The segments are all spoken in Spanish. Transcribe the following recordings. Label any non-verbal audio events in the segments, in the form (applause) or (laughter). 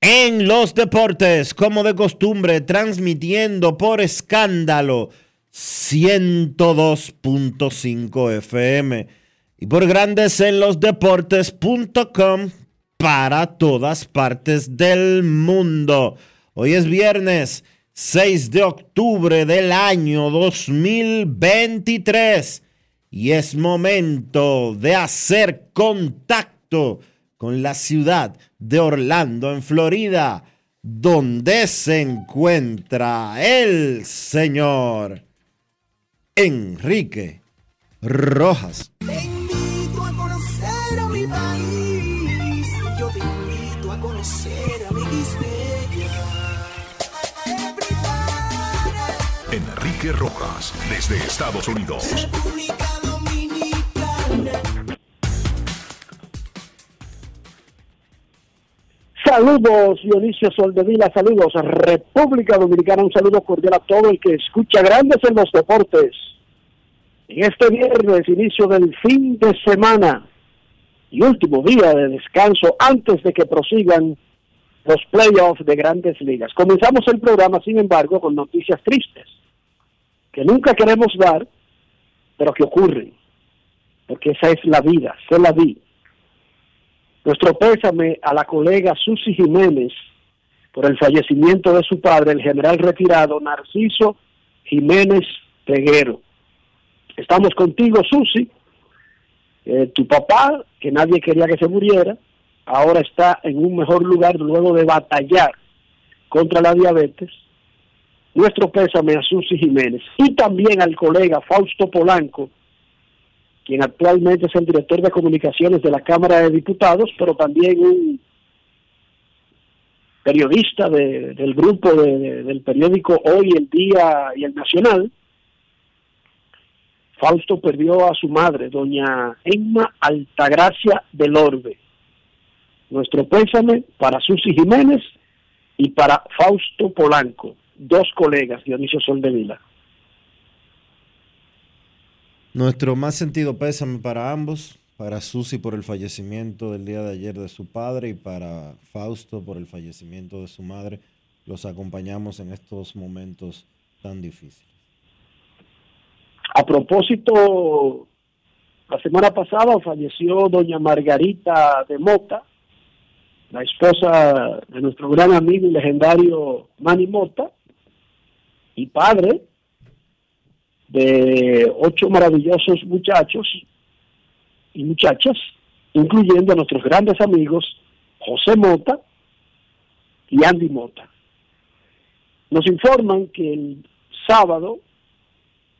en los Deportes, como de costumbre, transmitiendo por escándalo 102.5 FM y por Grandes en los Deportes.com para todas partes del mundo. Hoy es viernes 6 de octubre del año 2023 y es momento de hacer contacto con la ciudad de Orlando, en Florida, donde se encuentra el señor Enrique Rojas. Te invito a conocer a mi país. Yo te invito a conocer a mi Enrique Rojas, desde Estados Unidos. República Dominicana. Saludos, Dionisio Soldevila, saludos, República Dominicana, un saludo cordial a todo el que escucha Grandes en los Deportes. En este viernes, inicio del fin de semana y último día de descanso antes de que prosigan los playoffs de grandes ligas. Comenzamos el programa, sin embargo, con noticias tristes, que nunca queremos dar, pero que ocurren, porque esa es la vida, se la vi. Nuestro pésame a la colega Susi Jiménez por el fallecimiento de su padre, el general retirado Narciso Jiménez Peguero. Estamos contigo, Susi. Eh, tu papá, que nadie quería que se muriera, ahora está en un mejor lugar luego de batallar contra la diabetes. Nuestro pésame a Susi Jiménez y también al colega Fausto Polanco, quien actualmente es el director de comunicaciones de la Cámara de Diputados, pero también un periodista de- del grupo de- de- del periódico Hoy, El Día y El Nacional. Fausto perdió a su madre, doña Emma Altagracia del Orbe. Nuestro pésame para Susi Jiménez y para Fausto Polanco, dos colegas, Dionisio Soldevila. Nuestro más sentido pésame para ambos, para Susi por el fallecimiento del día de ayer de su padre y para Fausto por el fallecimiento de su madre. Los acompañamos en estos momentos tan difíciles. A propósito, la semana pasada falleció doña Margarita de Mota, la esposa de nuestro gran amigo y legendario Manny Mota, y padre de ocho maravillosos muchachos y muchachas, incluyendo a nuestros grandes amigos José Mota y Andy Mota. Nos informan que el sábado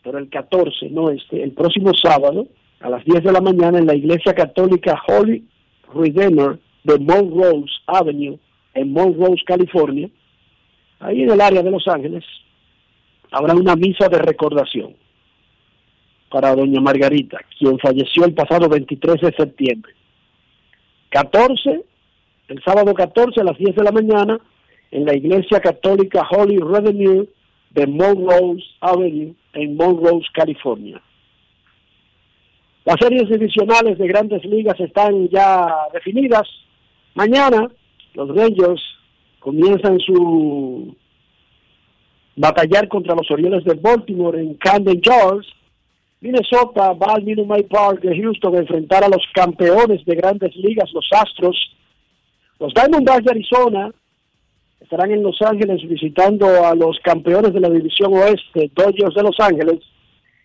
pero el 14, no este, el próximo sábado, a las 10 de la mañana, en la Iglesia Católica Holy Redeemer de Montrose Avenue, en Montrose, California, ahí en el área de Los Ángeles, habrá una misa de recordación para doña Margarita, quien falleció el pasado 23 de septiembre. 14, el sábado 14 a las 10 de la mañana, en la Iglesia Católica Holy Revenue de Monrose Avenue en Monrose, California. Las series divisionales de grandes ligas están ya definidas. Mañana los Rangers comienzan su batallar contra los Orioles de Baltimore en Camden Yards. Minnesota va al Park de Houston a enfrentar a los campeones de grandes ligas, los Astros. Los Diamondbacks de Arizona estarán en Los Ángeles visitando a los campeones de la División Oeste, Dodgers de Los Ángeles,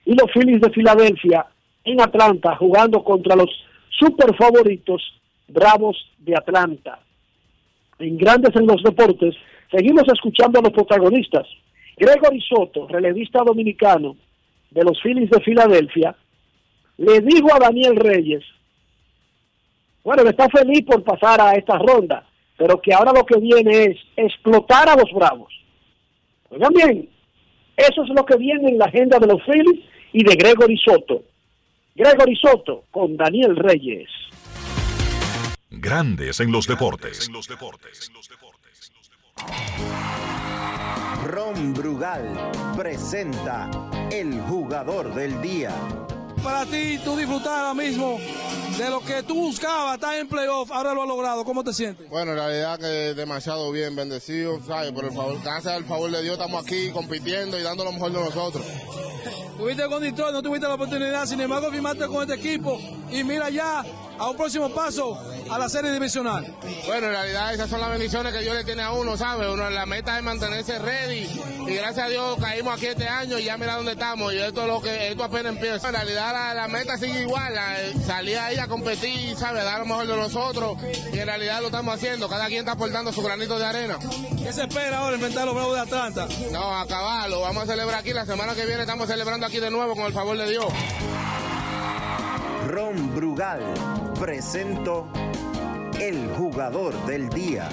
y los Phillies de Filadelfia en Atlanta jugando contra los super favoritos Bravos de Atlanta. En Grandes en los Deportes, seguimos escuchando a los protagonistas. Gregory Soto, relevista dominicano de los Phillies de Filadelfia, le dijo a Daniel Reyes, bueno, está feliz por pasar a esta ronda, pero que ahora lo que viene es explotar a los Bravos. Oigan bien, eso es lo que viene en la agenda de los Phillies y de Gregory Soto. Gregory Soto con Daniel Reyes. Grandes en los deportes. Ron Brugal presenta el jugador del día. Para ti, tú disfrutar ahora mismo de lo que tú buscabas, estar en playoff, ahora lo has logrado. ¿Cómo te sientes? Bueno, en realidad que demasiado bien, bendecido, ¿sabes? Por el favor, gracias al favor de Dios estamos aquí compitiendo y dando lo mejor de nosotros. Tuviste con Detroit, no tuviste la oportunidad, sin embargo firmaste con este equipo y mira ya a un próximo paso a la serie divisional. Bueno, en realidad esas son las bendiciones que Dios le tiene a uno, ¿sabes? Uno, la meta es mantenerse ready y gracias a Dios caímos aquí este año y ya mira dónde estamos y esto es lo que esto apenas empieza. En realidad la, la meta sigue igual, la, salir ahí a competir, ¿sabes? Dar lo mejor de nosotros y en realidad lo estamos haciendo, cada quien está aportando su granito de arena. ¿Qué se espera ahora enfrentar a los Bravos de Atlanta? No, acabarlo, vamos a celebrar aquí, la semana que viene estamos celebrando aquí de nuevo con el favor de Dios. Ron Brugal presento el jugador del día.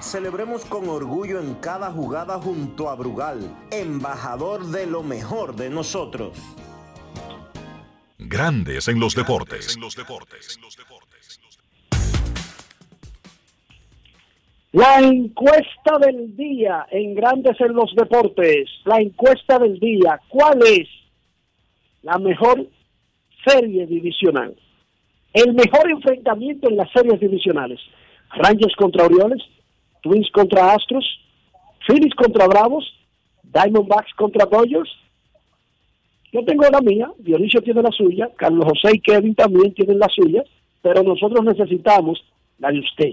Celebremos con orgullo en cada jugada junto a Brugal, embajador de lo mejor de nosotros. Grandes en los deportes. La encuesta del día en Grandes en los Deportes. La encuesta del día. ¿Cuál es la mejor serie divisional? El mejor enfrentamiento en las series divisionales. Rangers contra Orioles, Twins contra Astros, Phillies contra Bravos, Diamondbacks contra Dodgers. Yo tengo la mía, Dionisio tiene la suya, Carlos José y Kevin también tienen la suya, pero nosotros necesitamos la de usted.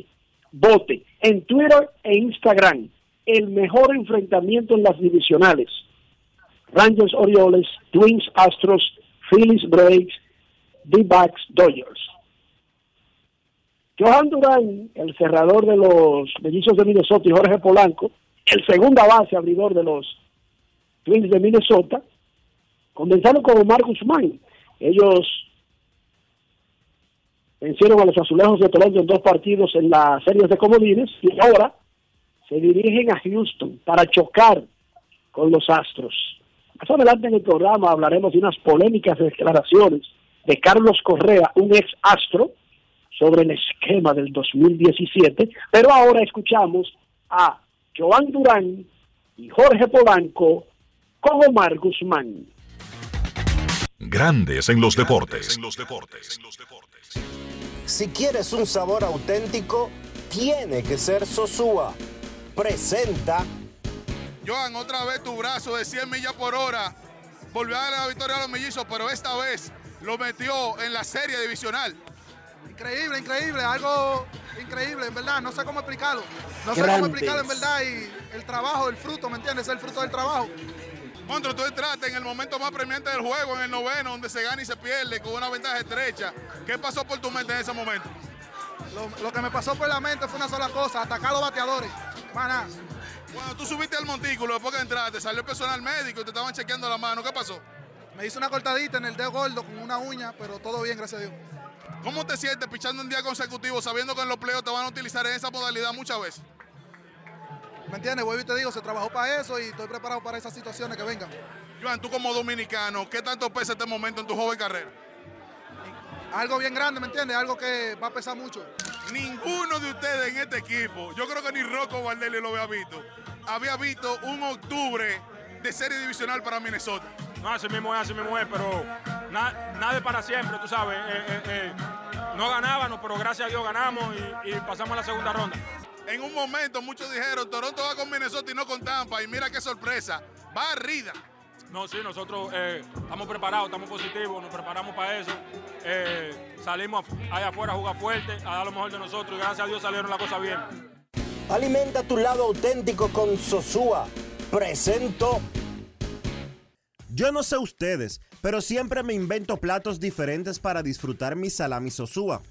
Vote en Twitter e Instagram el mejor enfrentamiento en las divisionales. Rangers Orioles, Twins Astros, Phillies Braves, D-Backs Dodgers. Johan Durán, el cerrador de los mellizos de Minnesota y Jorge Polanco, el segunda base abridor de los Twins de Minnesota, comenzaron con Omar Guzmán. Ellos vencieron a los azulejos de Toronto en dos partidos en las series de comodines y ahora se dirigen a Houston para chocar con los Astros. Más adelante en el programa hablaremos de unas polémicas declaraciones de Carlos Correa, un ex Astro, sobre el esquema del 2017, pero ahora escuchamos a Joan Durán y Jorge Polanco con Omar Guzmán. Grandes en los deportes. Si quieres un sabor auténtico, tiene que ser Sosúa. Presenta Joan, otra vez tu brazo de 100 millas por hora. Volvió a darle la victoria a los mellizos, pero esta vez lo metió en la serie divisional. Increíble, increíble, algo increíble, en verdad, no sé cómo explicarlo. No sé Grandes. cómo explicarlo en verdad y el trabajo, el fruto, ¿me entiendes? Es el fruto del trabajo. Monstruo, tú entraste en el momento más premiante del juego, en el noveno, donde se gana y se pierde con una ventaja estrecha. ¿Qué pasó por tu mente en ese momento? Lo, lo que me pasó por la mente fue una sola cosa, atacar a los bateadores. Maná. Cuando tú subiste al montículo, después que entraste, salió el personal médico y te estaban chequeando la mano. ¿Qué pasó? Me hice una cortadita en el dedo gordo con una uña, pero todo bien, gracias a Dios. ¿Cómo te sientes pichando un día consecutivo sabiendo que en los pleos te van a utilizar en esa modalidad muchas veces? ¿Me entiendes? Vuelvo y te digo, se trabajó para eso y estoy preparado para esas situaciones que vengan. Joan, tú como dominicano, ¿qué tanto pesa este momento en tu joven carrera? Algo bien grande, ¿me entiendes? Algo que va a pesar mucho. Ninguno de ustedes en este equipo, yo creo que ni Rocco Valdelli lo había visto, había visto un octubre de serie divisional para Minnesota. No, así mismo es, así mismo es, pero na- nada es para siempre, tú sabes. eh, eh, eh, no ganábamos, pero gracias a Dios ganamos y, y pasamos a la segunda ronda. En un momento muchos dijeron, Toronto va con Minnesota y no con Tampa, y mira qué sorpresa, va arriba. No, sí, nosotros eh, estamos preparados, estamos positivos, nos preparamos para eso. Eh, salimos allá afuera a jugar fuerte, a dar lo mejor de nosotros y gracias a Dios salieron las cosas bien. Alimenta tu lado auténtico con Sosúa. Presento. Yo no sé ustedes, pero siempre me invento platos diferentes para disfrutar mi salami sosúa.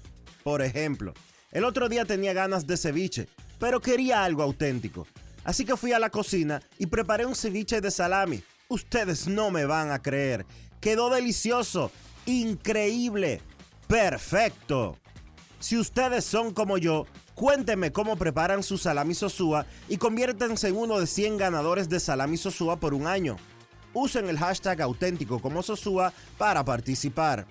Por ejemplo, el otro día tenía ganas de ceviche, pero quería algo auténtico. Así que fui a la cocina y preparé un ceviche de salami. Ustedes no me van a creer. Quedó delicioso, increíble, perfecto. Si ustedes son como yo, cuéntenme cómo preparan su salami sosúa y conviértanse en uno de 100 ganadores de salami sosúa por un año. Usen el hashtag auténtico como Sosúa para participar.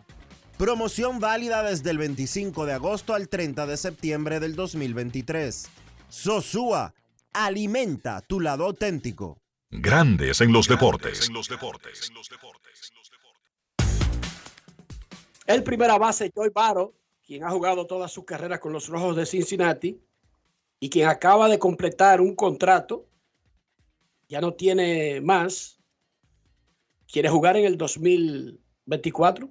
Promoción válida desde el 25 de agosto al 30 de septiembre del 2023. Sosúa, alimenta tu lado auténtico. Grandes en los deportes. En los deportes. El primera base, Joy Baro, quien ha jugado toda su carrera con los Rojos de Cincinnati y quien acaba de completar un contrato, ya no tiene más, quiere jugar en el 2024.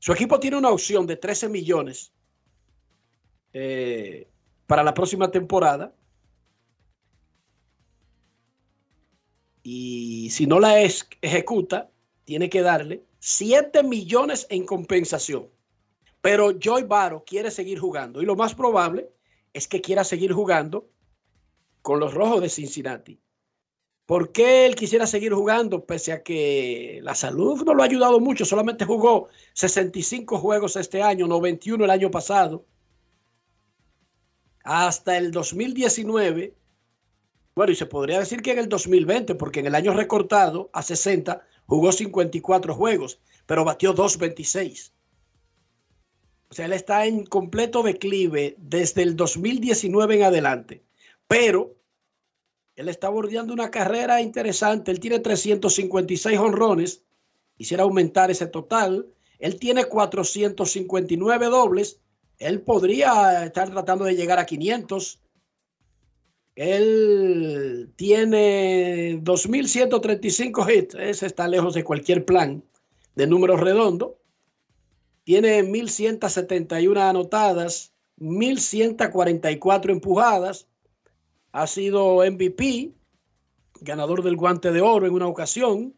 Su equipo tiene una opción de 13 millones eh, para la próxima temporada. Y si no la ejecuta, tiene que darle 7 millones en compensación. Pero Joy Baro quiere seguir jugando y lo más probable es que quiera seguir jugando con los Rojos de Cincinnati. ¿Por qué él quisiera seguir jugando pese a que la salud no lo ha ayudado mucho? Solamente jugó 65 juegos este año, 91 el año pasado. Hasta el 2019. Bueno, y se podría decir que en el 2020, porque en el año recortado a 60 jugó 54 juegos, pero batió 2.26. O sea, él está en completo declive desde el 2019 en adelante. Pero él está bordeando una carrera interesante. Él tiene 356 honrones. Quisiera aumentar ese total. Él tiene 459 dobles. Él podría estar tratando de llegar a 500. Él tiene 2.135 hits. Ese está lejos de cualquier plan de números redondos. Tiene 1.171 anotadas, 1.144 empujadas. Ha sido MVP, ganador del guante de oro en una ocasión.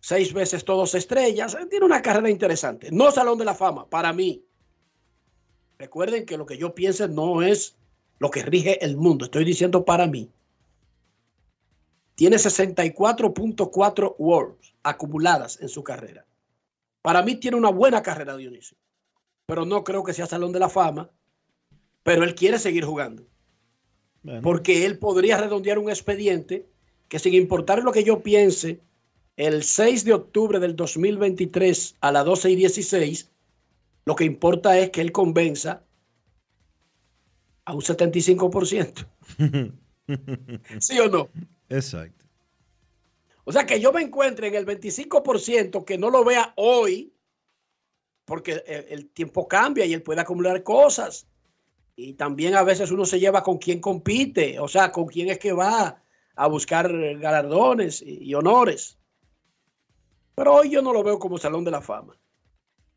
Seis veces todos estrellas. Tiene una carrera interesante. No Salón de la Fama, para mí. Recuerden que lo que yo piense no es lo que rige el mundo. Estoy diciendo para mí. Tiene 64.4 Worlds acumuladas en su carrera. Para mí tiene una buena carrera, Dionisio. Pero no creo que sea Salón de la Fama. Pero él quiere seguir jugando. Porque él podría redondear un expediente que sin importar lo que yo piense, el 6 de octubre del 2023 a las 12 y 16, lo que importa es que él convenza a un 75%. (laughs) ¿Sí o no? Exacto. O sea, que yo me encuentre en el 25% que no lo vea hoy, porque el, el tiempo cambia y él puede acumular cosas. Y también a veces uno se lleva con quien compite, o sea, con quién es que va a buscar galardones y, honores. Pero hoy yo no lo veo como Salón de la Fama.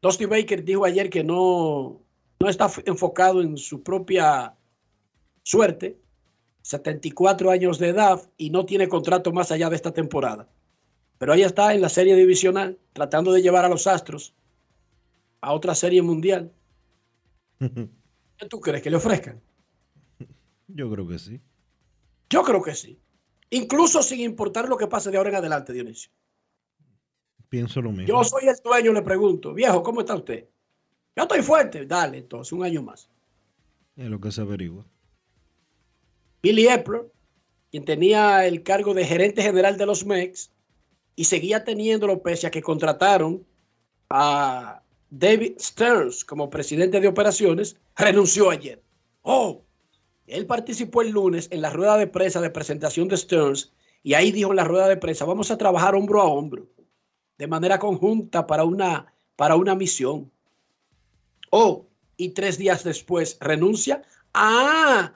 Dusty Baker dijo ayer que no, no está enfocado en su propia suerte, 74 años de edad y no tiene contrato más allá de esta temporada. Pero ahí está en la serie divisional, tratando de llevar a los Astros a otra serie mundial. (laughs) ¿Qué tú crees que le ofrezcan? Yo creo que sí. Yo creo que sí. Incluso sin importar lo que pase de ahora en adelante, Dionisio. Pienso lo mismo. Yo soy el dueño, le pregunto, viejo, ¿cómo está usted? Yo estoy fuerte. Dale, entonces, un año más. Es lo que se averigua. Billy Epler, quien tenía el cargo de gerente general de los MEX y seguía teniéndolo pese a que contrataron a David Stearns como presidente de operaciones, renunció ayer. Oh, él participó el lunes en la rueda de prensa de presentación de Stearns y ahí dijo en la rueda de prensa, vamos a trabajar hombro a hombro, de manera conjunta para una, para una misión. Oh, y tres días después renuncia. Ah,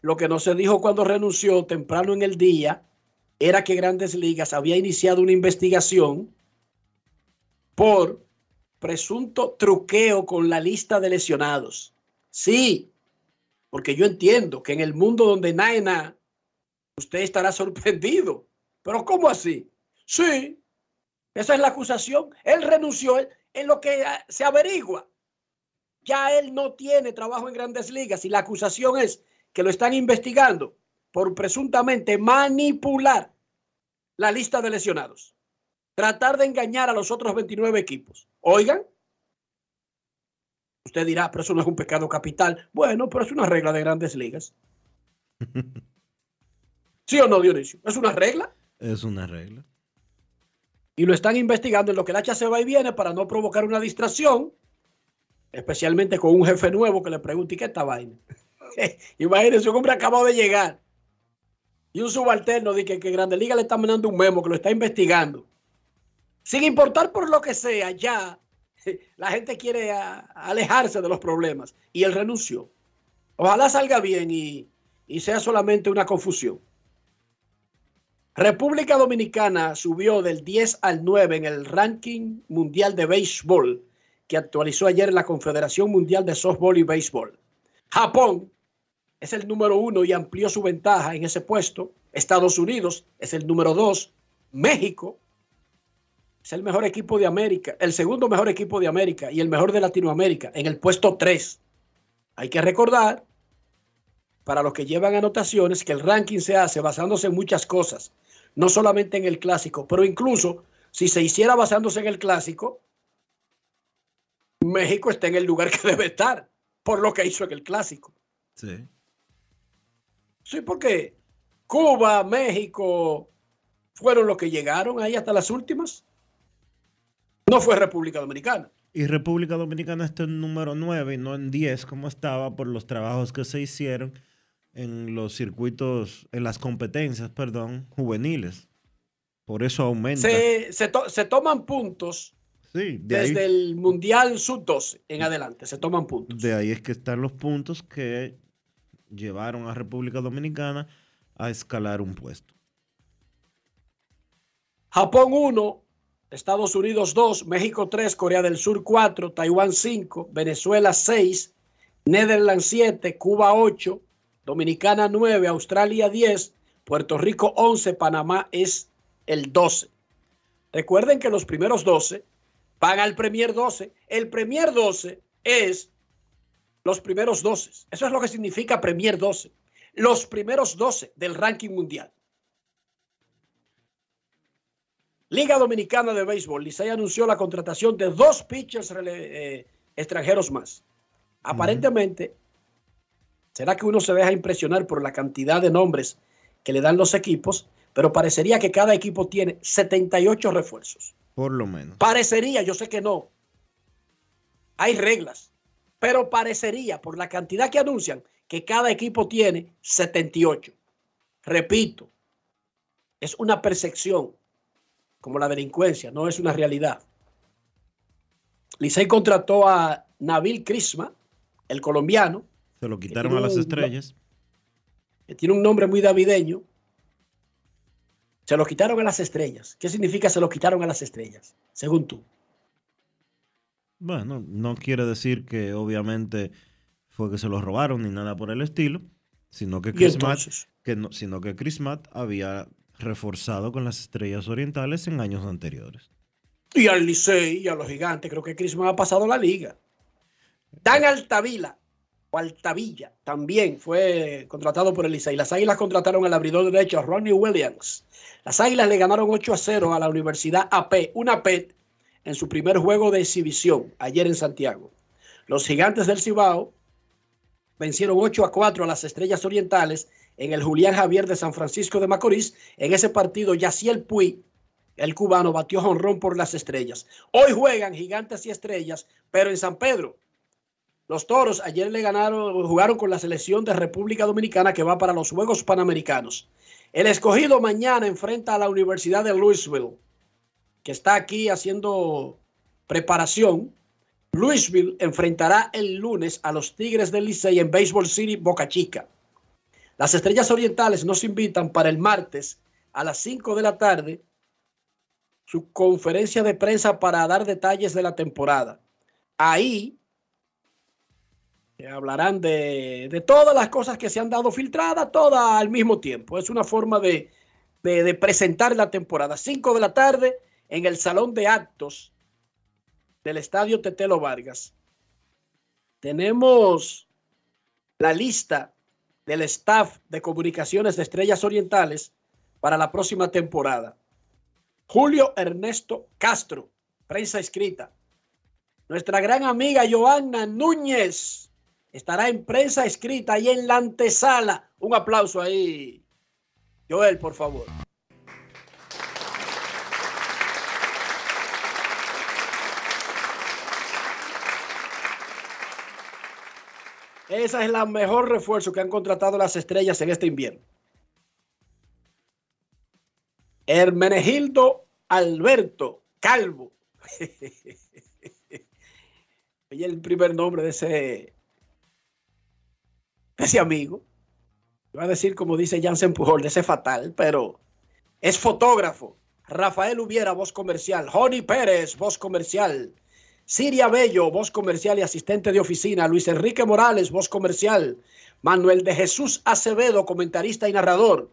lo que no se dijo cuando renunció temprano en el día era que Grandes Ligas había iniciado una investigación por presunto truqueo con la lista de lesionados. Sí, porque yo entiendo que en el mundo donde nada, usted estará (laughs) sorprendido. Pero ¿cómo así? Sí, esa es la acusación. Él renunció en lo que ah, se averigua. Ya él no tiene trabajo en grandes ligas y la acusación es que lo están investigando por presuntamente manipular la lista de lesionados. Tratar de engañar a los otros 29 equipos. Oigan, usted dirá, pero eso no es un pecado capital. Bueno, pero es una regla de grandes ligas. (laughs) ¿Sí o no, Dionisio? ¿Es una regla? Es una regla. Y lo están investigando en lo que el hacha se va y viene para no provocar una distracción, especialmente con un jefe nuevo que le pregunte, ¿y qué esta vaina? (laughs) Imagínense, un hombre acabado de llegar y un subalterno dice que, Grande Liga le está mandando un memo que lo está investigando. Sin importar por lo que sea, ya la gente quiere alejarse de los problemas y él renunció. Ojalá salga bien y, y sea solamente una confusión. República Dominicana subió del 10 al 9 en el ranking mundial de béisbol que actualizó ayer la Confederación Mundial de Softball y Béisbol. Japón es el número uno y amplió su ventaja en ese puesto. Estados Unidos es el número dos. México es el mejor equipo de América, el segundo mejor equipo de América y el mejor de Latinoamérica en el puesto 3. Hay que recordar, para los que llevan anotaciones, que el ranking se hace basándose en muchas cosas, no solamente en el clásico, pero incluso si se hiciera basándose en el clásico, México está en el lugar que (laughs) debe estar por lo que hizo en el clásico. Sí. Sí, porque Cuba, México fueron los que llegaron ahí hasta las últimas. No fue República Dominicana. Y República Dominicana está en número 9 y no en 10 como estaba por los trabajos que se hicieron en los circuitos, en las competencias, perdón, juveniles. Por eso aumenta. Se, se, to- se toman puntos sí, de desde ahí, el Mundial Sub-12 en adelante. Se toman puntos. de ahí es que están los puntos que llevaron a República Dominicana a escalar un puesto. Japón 1, Estados Unidos 2, México 3, Corea del Sur 4, Taiwán 5, Venezuela 6, Netherlands 7, Cuba 8, Dominicana 9, Australia 10, Puerto Rico 11, Panamá es el 12. Recuerden que los primeros 12 van al Premier 12. El Premier 12 es los primeros 12. Eso es lo que significa Premier 12. Los primeros 12 del ranking mundial. Liga Dominicana de Béisbol. Licey anunció la contratación de dos pitchers eh, extranjeros más. Aparentemente, será que uno se deja impresionar por la cantidad de nombres que le dan los equipos, pero parecería que cada equipo tiene 78 refuerzos. Por lo menos. Parecería, yo sé que no. Hay reglas, pero parecería por la cantidad que anuncian que cada equipo tiene 78. Repito, es una percepción como la delincuencia, no es una realidad. Licey contrató a Nabil Crisma, el colombiano, Se lo quitaron a las un- estrellas. que tiene un nombre muy davideño. Se lo quitaron a las estrellas. ¿Qué significa se lo quitaron a las estrellas? Según tú. Bueno, no quiere decir que obviamente fue que se lo robaron ni nada por el estilo, sino que ¿Y Chris Matt, entonces? que no, sino que Chris Matt había reforzado con las estrellas orientales en años anteriores. Y al Licey y a los gigantes, creo que Crisman ha pasado la liga. Dan Altavila Altavilla también fue contratado por el Licey. Las Águilas contrataron al abridor derecho Ronnie Williams. Las Águilas le ganaron 8 a 0 a la Universidad AP, una PET, en su primer juego de exhibición ayer en Santiago. Los gigantes del Cibao vencieron 8 a 4 a las Estrellas Orientales en el Julián Javier de San Francisco de Macorís. En ese partido, Yaciel Puy, el cubano, batió jonrón por las Estrellas. Hoy juegan Gigantes y Estrellas, pero en San Pedro. Los Toros ayer le ganaron, jugaron con la selección de República Dominicana que va para los Juegos Panamericanos. El escogido mañana enfrenta a la Universidad de Louisville, que está aquí haciendo preparación. Louisville enfrentará el lunes a los Tigres del Licey en Baseball City, Boca Chica. Las Estrellas Orientales nos invitan para el martes a las 5 de la tarde su conferencia de prensa para dar detalles de la temporada. Ahí hablarán de, de, todas las cosas que se han dado filtradas, todas al mismo tiempo. Es una forma de, de, presentar la temporada. 5 de la tarde en el Salón de Actos del Estadio Tetelo Vargas. Tenemos la lista del staff de comunicaciones de Estrellas Orientales para la próxima temporada. Julio Ernesto Castro, prensa escrita. Nuestra gran amiga Joana Núñez estará en prensa escrita y en la antesala. Un aplauso ahí. Joel, por favor. Esa es la mejor refuerzo que han contratado las estrellas en este invierno. Hermenegildo Alberto Calvo. (laughs) Oye, el primer nombre de ese, de ese amigo. Iba a decir, como dice Jansen Pujol, de ese fatal, pero es fotógrafo. Rafael Hubiera, voz comercial. Joni Pérez, voz comercial. Siria Bello, voz comercial y asistente de oficina. Luis Enrique Morales, voz comercial. Manuel de Jesús Acevedo, comentarista y narrador.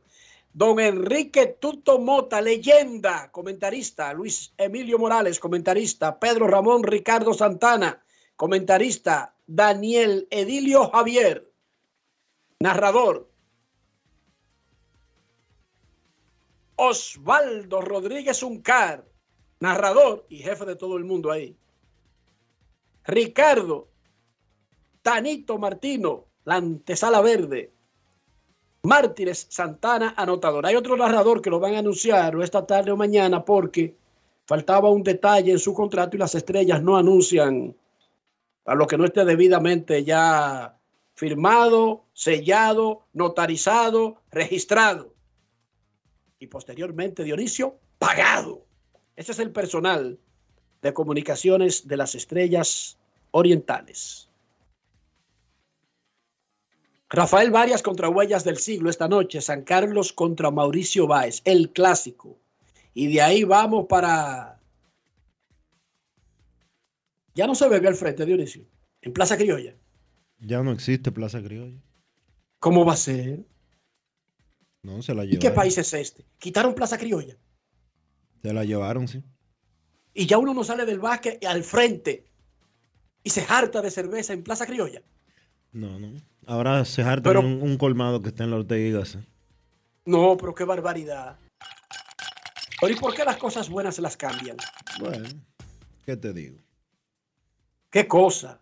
Don Enrique Tuto Mota, leyenda, comentarista. Luis Emilio Morales, comentarista. Pedro Ramón Ricardo Santana, comentarista. Daniel Edilio Javier, narrador. Osvaldo Rodríguez Uncar, narrador y jefe de todo el mundo ahí. Ricardo Tanito Martino, la antesala verde. Mártires Santana, anotador. Hay otro narrador que lo van a anunciar esta tarde o mañana porque faltaba un detalle en su contrato y las estrellas no anuncian a lo que no esté debidamente ya firmado, sellado, notarizado, registrado. Y posteriormente, Dionisio, pagado. Ese es el personal de comunicaciones de las estrellas orientales. Rafael Varias contra Huellas del Siglo esta noche, San Carlos contra Mauricio Báez, el clásico. Y de ahí vamos para... Ya no se bebe al frente, Dionisio, en Plaza Criolla. Ya no existe Plaza Criolla. ¿Cómo va a ser? No, se la llevaron. ¿Y qué país es este? ¿Quitaron Plaza Criolla? Se la llevaron, sí. Y ya uno no sale del básquet al frente y se harta de cerveza en Plaza Criolla. No, no. Ahora se harta en un, un, colmado que está en la Ortega No, pero qué barbaridad. Pero ¿y por qué las cosas buenas se las cambian? Bueno, ¿qué te digo? ¿Qué cosa?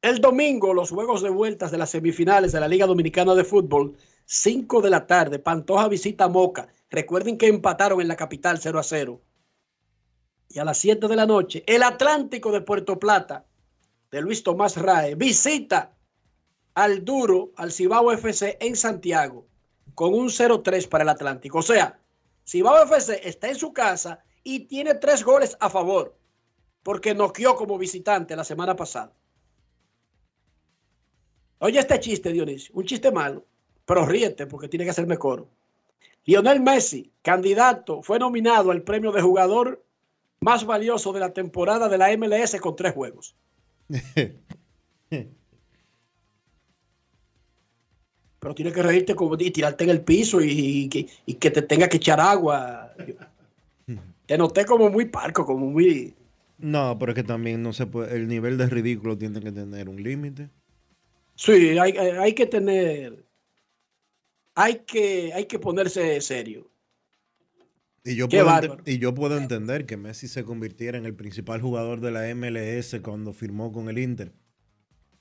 El domingo, los juegos de vueltas de las semifinales de la Liga Dominicana de Fútbol, 5 de la tarde, Pantoja visita Moca. Recuerden que empataron en la capital 0 a 0. Y a las 7 de la noche, el Atlántico de Puerto Plata, de Luis Tomás Rae, visita al Duro, al Cibao FC en Santiago, con un 0-3 para el Atlántico. O sea, Cibao FC está en su casa y tiene tres goles a favor, porque noqueó como visitante la semana pasada. Oye este chiste, Dionisio, un chiste malo, pero ríete porque tiene que hacerme coro. Lionel Messi, candidato, fue nominado al premio de jugador más valioso de la temporada de la MLS con tres juegos. (laughs) Pero tiene que reírte como, y tirarte en el piso y, y, y, que te tenga que echar agua. Te noté como muy parco, como muy... No, pero es que también no se puede, el nivel de ridículo tiene que tener un límite. Sí, hay- hay que tener, hay que, hay que ponerse serio. Y yo, Qué puedo bárbaro. y yo puedo entender que Messi se convirtiera en el principal jugador de la MLS cuando firmó con el Inter.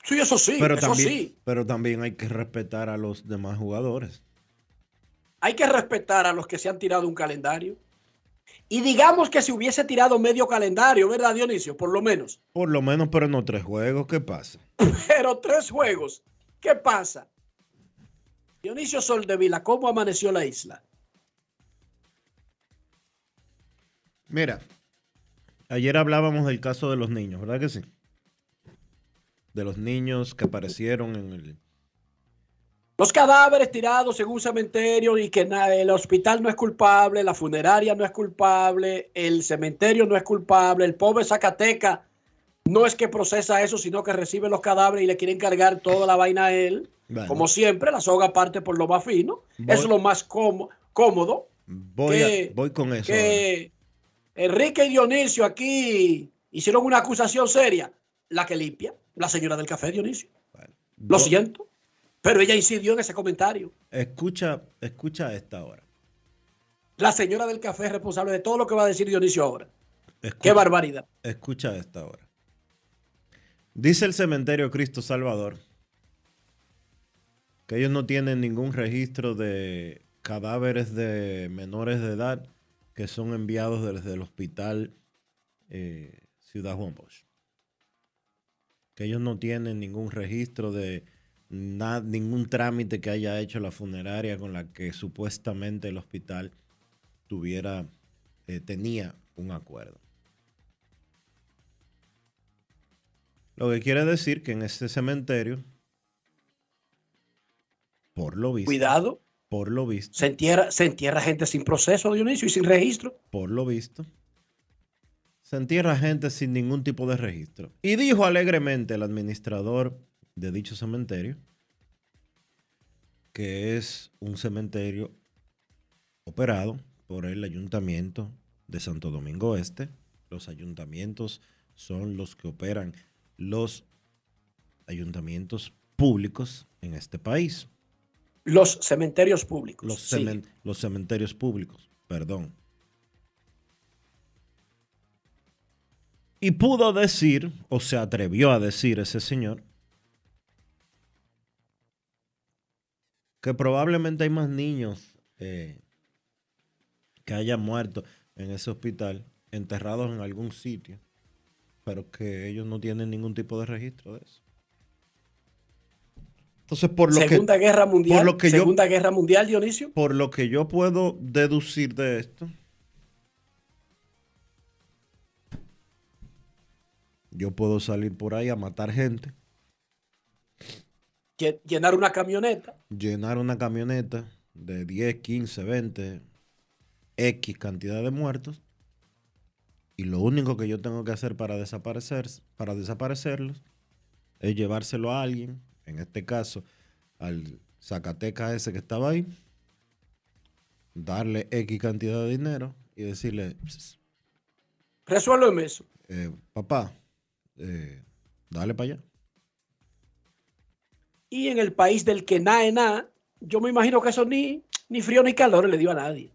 Sí, eso sí, pero, eso también, sí. pero también hay que respetar a los demás jugadores. Hay que respetar a los que se han tirado un calendario. Y digamos que si hubiese tirado medio calendario, ¿verdad, Dionisio? Por lo menos. Por lo menos, pero no tres juegos, ¿qué pasa? (laughs) Pero tres juegos. ¿Qué pasa? Dionisio Soldevila, ¿cómo amaneció la isla? Mira, ayer hablábamos del caso de los niños, ¿verdad que sí? De los niños que aparecieron en el... Los cadáveres tirados en un cementerio y que el hospital no es culpable, la funeraria no es culpable, el cementerio no es culpable, el pobre Zacateca no es que procesa eso, sino que recibe los cadáveres y le quiere encargar toda la vaina a él. Bueno. Como siempre, la soga parte por lo más fino. Voy- Es lo más cómo- cómodo. Voy, que- a- voy con eso. que Enrique y Dionisio aquí hicieron una acusación seria. La que limpia, la señora del café, Dionisio. Lo siento, pero ella incidió en ese comentario. Escucha, escucha esta hora. La señora del café es responsable de todo lo que va a decir Dionisio ahora. Escucha- Qué barbaridad. Escucha esta hora. Dice el cementerio Cristo Salvador que ellos no tienen ningún registro de cadáveres de menores de edad que son enviados desde el hospital eh, Ciudad Juan Bosch. Que ellos no tienen ningún registro de ningún trámite que haya hecho la funeraria con la que supuestamente el hospital tuviera, eh, tenía un acuerdo. Lo que quiere decir que en este cementerio, por lo visto, Cuidado, por lo visto, se entierra, se entierra gente sin proceso, Dionisio, y sin registro. por lo visto, se entierra gente sin ningún tipo de registro. Y dijo alegremente el administrador de dicho cementerio que es un cementerio operado por el ayuntamiento de Santo Domingo Este. Los ayuntamientos son los que operan los ayuntamientos públicos en este país. Los cementerios públicos. Los, sí. cemen- los cementerios públicos, perdón. Y pudo decir, o se atrevió a decir ese señor, que probablemente hay más niños eh, que hayan muerto en ese hospital, enterrados en algún sitio, pero que ellos no tienen ningún tipo de registro de eso. Entonces, por lo Segunda que, Guerra Mundial. por lo que yo- Segunda Guerra Mundial, Dionisio. por lo que yo puedo deducir de esto, yo puedo salir por ahí a matar gente, Lle- Llenar una camioneta. llenar una camioneta de 10, 15, 20, X cantidad de muertos, y lo único que yo tengo que hacer para desaparecer, para desaparecerlos, es llevárselo a alguien, en este caso al Zacateca ese que estaba ahí, darle X cantidad de dinero y decirle, "Pss, Resuélveme eso. eh, papá, eh, dale para allá. Y en el país del que nae nada, yo me imagino que eso ni, ni frío ni calor le dio a nadie.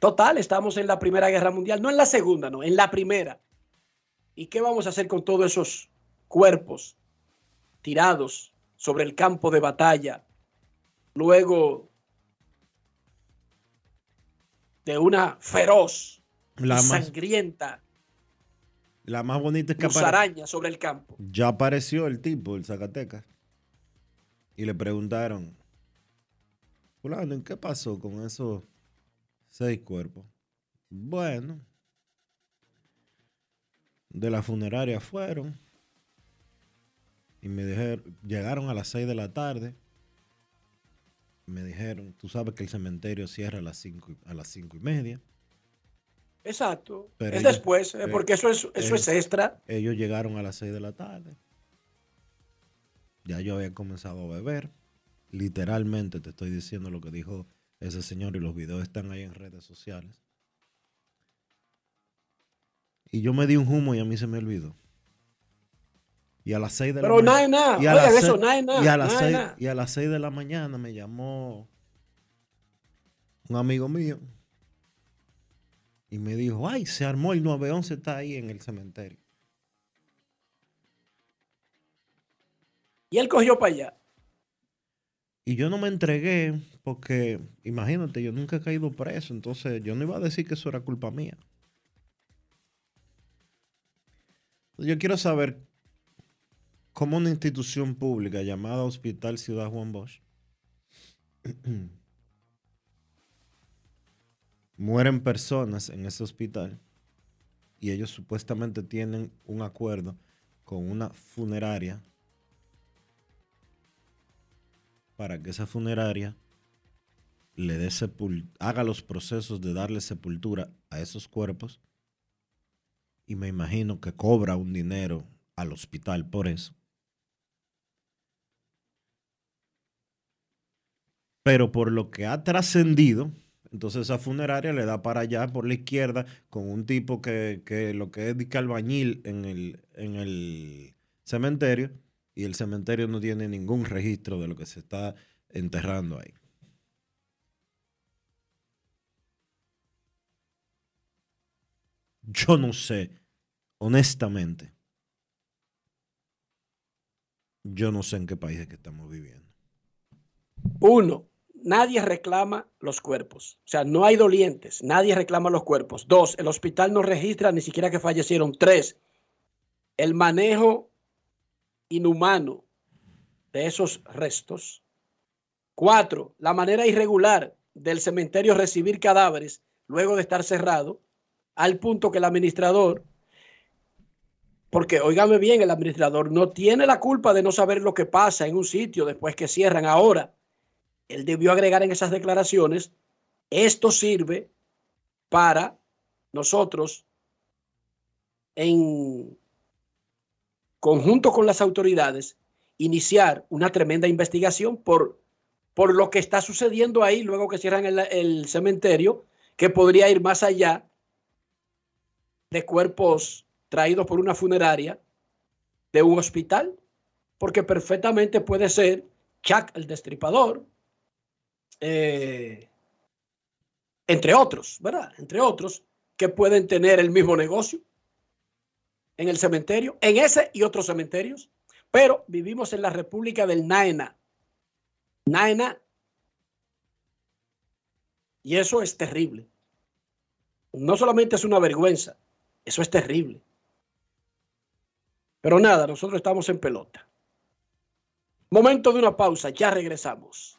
Total, estamos en la Primera Guerra Mundial, no en la Segunda, no, en la Primera. ¿Y qué vamos a hacer con todos esos cuerpos tirados sobre el campo de batalla luego de una feroz, La más, sangrienta la más bonita es que musaraña sobre el campo? ya apareció el tipo, el Zacatecas. Y le preguntaron, fulano, ¿en qué pasó con esos seis cuerpos? Bueno, de la funeraria fueron y me dijeron, llegaron a las seis de la tarde. Me dijeron, tú sabes que el cementerio cierra a las cinco, y- a las cinco y media. Exacto. Pero es ellos- después, eh, pero porque eso es, eso es ellos- extra. Ellos llegaron a las 6 de la tarde. Ya yo había comenzado a beber. Literalmente te estoy diciendo lo que dijo ese señor y los videos están ahí en redes sociales. Y yo me di un humo y a mí se me olvidó. Y a las 6 de Pero la es nada. Y a las eso, seis- nada es nada, y a las nada es seis- nada. y a las 6 de la mañana me llamó un amigo mío y me dijo, ay, se armó el 911, está ahí en el cementerio. Y él cogió para allá. Y yo no me entregué porque, imagínate, yo nunca he caído preso, entonces yo no iba a decir que eso era culpa mía. Yo quiero saber cómo una institución pública llamada Hospital Ciudad Juan Bosch (clears throat) mueren personas en ese hospital y ellos supuestamente tienen un acuerdo con una funeraria para que esa funeraria le haga los procesos de darle sepultura a esos cuerpos y me imagino que cobra un dinero al hospital por eso. Pero por lo que ha trascendido, entonces esa funeraria le da para allá por la izquierda con un tipo que, que lo que es de que albañil en el, en el cementerio y el cementerio no tiene ningún registro de lo que se está enterrando ahí. Yo no sé, honestamente, yo no sé en qué país es que estamos viviendo. Uno, nadie reclama los cuerpos. O sea, no hay dolientes, nadie reclama los cuerpos. Dos, el hospital no registra ni siquiera que fallecieron. Tres, el manejo inhumano de esos restos. Cuatro, la manera irregular del cementerio recibir cadáveres luego de estar cerrado, al punto que el administrador, porque óigame bien, el administrador no tiene la culpa de no saber lo que pasa en un sitio después que cierran ahora él debió agregar en esas declaraciones, esto sirve para nosotros, en conjunto con las autoridades, iniciar una tremenda investigación por, por lo que está sucediendo ahí luego que cierran el, el cementerio, que podría ir más allá de cuerpos traídos por una funeraria de un hospital, porque perfectamente puede ser Chuck el destripador, eh, entre otros, ¿verdad? Entre otros que pueden tener el mismo negocio en el cementerio, en ese y otros cementerios, pero vivimos en la República del Naena. Naena. Y eso es terrible. No solamente es una vergüenza, eso es terrible. Pero nada, nosotros estamos en pelota. Momento de una pausa, ya regresamos.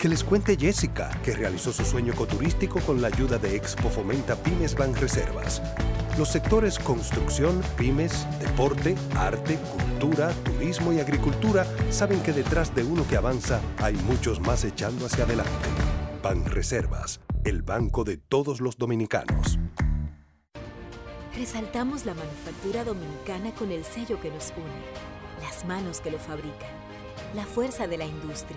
Que les cuente Jessica, que realizó su sueño ecoturístico con la ayuda de Expo Fomenta Pymes Banreservas. Los sectores construcción, pymes, deporte, arte, cultura, turismo y agricultura saben que detrás de uno que avanza hay muchos más echando hacia adelante. Banreservas, el banco de todos los dominicanos. Resaltamos la manufactura dominicana con el sello que nos une, las manos que lo fabrican, la fuerza de la industria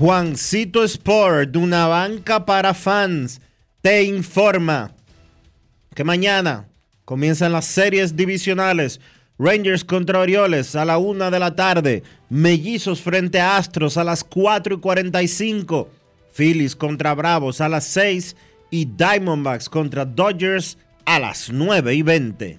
Juancito Sport, una banca para fans, te informa que mañana comienzan las series divisionales. Rangers contra Orioles a la una de la tarde. Mellizos frente a Astros a las 4 y 45. Phillies contra Bravos a las 6 y Diamondbacks contra Dodgers a las 9 y 20.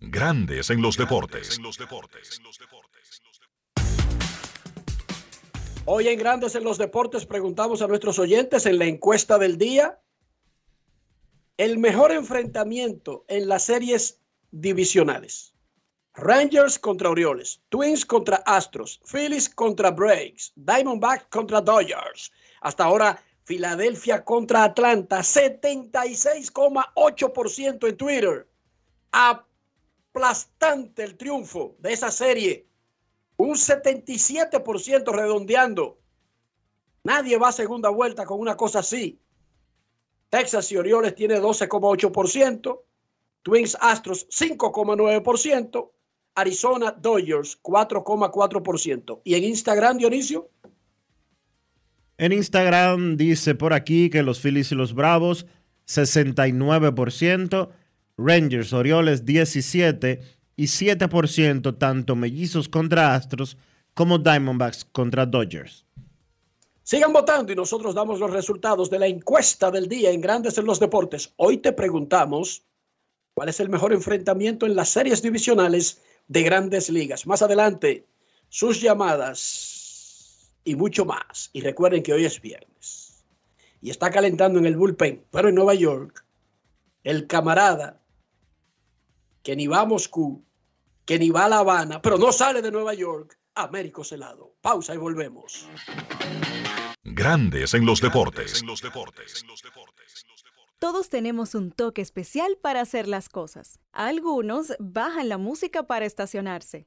Grandes en los deportes. Hoy en Grandes en los deportes preguntamos a nuestros oyentes en la encuesta del día el mejor enfrentamiento en las series divisionales. Rangers contra Orioles, Twins contra Astros, Phillies contra Braves, Diamondback contra Dodgers. Hasta ahora Filadelfia contra Atlanta, 76,8% en Twitter. Aplastante el triunfo de esa serie. Un 77% redondeando. Nadie va a segunda vuelta con una cosa así. Texas y Orioles tiene 12,8%. Twins Astros 5,9%. Arizona Dodgers 4,4%. ¿Y en Instagram, Dionisio? En Instagram dice por aquí que los Phillies y los Bravos 69%, Rangers, Orioles 17% y 7% tanto mellizos contra Astros como Diamondbacks contra Dodgers. Sigan votando y nosotros damos los resultados de la encuesta del día en Grandes en los Deportes. Hoy te preguntamos cuál es el mejor enfrentamiento en las series divisionales de grandes ligas. Más adelante, sus llamadas y mucho más. Y recuerden que hoy es viernes y está calentando en el bullpen, pero en Nueva York, el camarada que ni va a Moscú, que ni va a La Habana, pero no sale de Nueva York, Américo Celado. Pausa y volvemos. Grandes en los deportes. En los deportes. Todos tenemos un toque especial para hacer las cosas. Algunos bajan la música para estacionarse.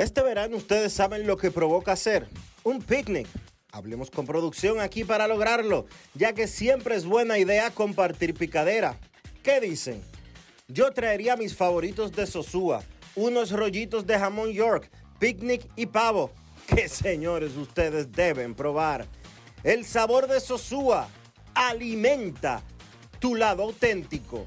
Este verano ustedes saben lo que provoca hacer un picnic. Hablemos con producción aquí para lograrlo, ya que siempre es buena idea compartir picadera. ¿Qué dicen? Yo traería mis favoritos de Sosúa, unos rollitos de jamón York, picnic y pavo, que señores ustedes deben probar. El sabor de Sosúa alimenta tu lado auténtico.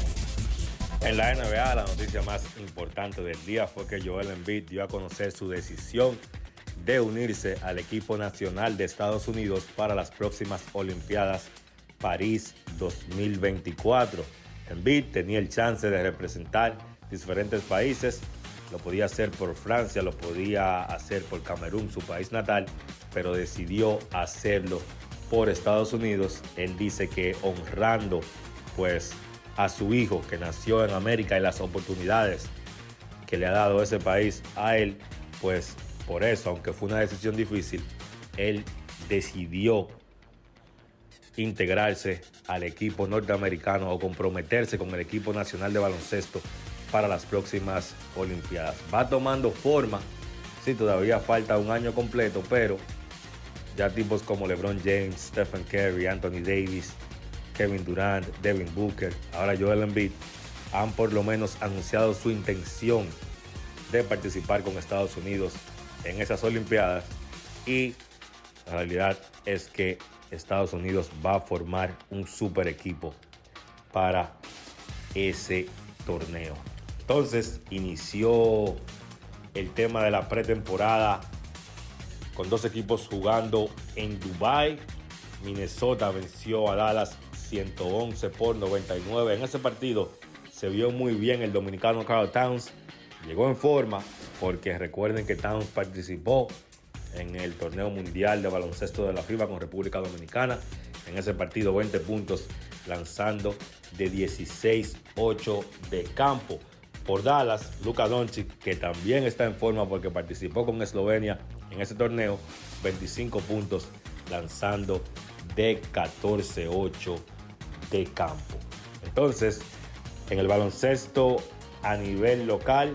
En la NBA, la noticia más importante del día fue que Joel Embiid dio a conocer su decisión de unirse al equipo nacional de Estados Unidos para las próximas Olimpiadas París 2024. Embiid tenía el chance de representar diferentes países, lo podía hacer por Francia, lo podía hacer por Camerún, su país natal, pero decidió hacerlo por Estados Unidos. Él dice que honrando pues a su hijo que nació en América y las oportunidades que le ha dado ese país a él, pues por eso, aunque fue una decisión difícil, él decidió integrarse al equipo norteamericano o comprometerse con el equipo nacional de baloncesto para las próximas Olimpiadas. Va tomando forma, sí, todavía falta un año completo, pero ya tipos como LeBron James, Stephen Curry, Anthony Davis, Kevin Durant, Devin Booker, ahora Joel Embiid, han por lo menos anunciado su intención de participar con Estados Unidos en esas Olimpiadas y la realidad es que Estados Unidos va a formar un super equipo para ese torneo. Entonces inició el tema de la pretemporada con dos equipos jugando en Dubai. Minnesota venció a Dallas 111 por 99. En ese partido se vio muy bien el dominicano Carl Towns. Llegó en forma porque recuerden que Towns participó en el torneo mundial de baloncesto de la FIBA con República Dominicana. En ese partido 20 puntos lanzando de 16-8 de campo. Por Dallas, Luka Doncic, que también está en forma porque participó con Eslovenia en ese torneo, 25 puntos lanzando de 14-8 de campo. Entonces, en el baloncesto a nivel local,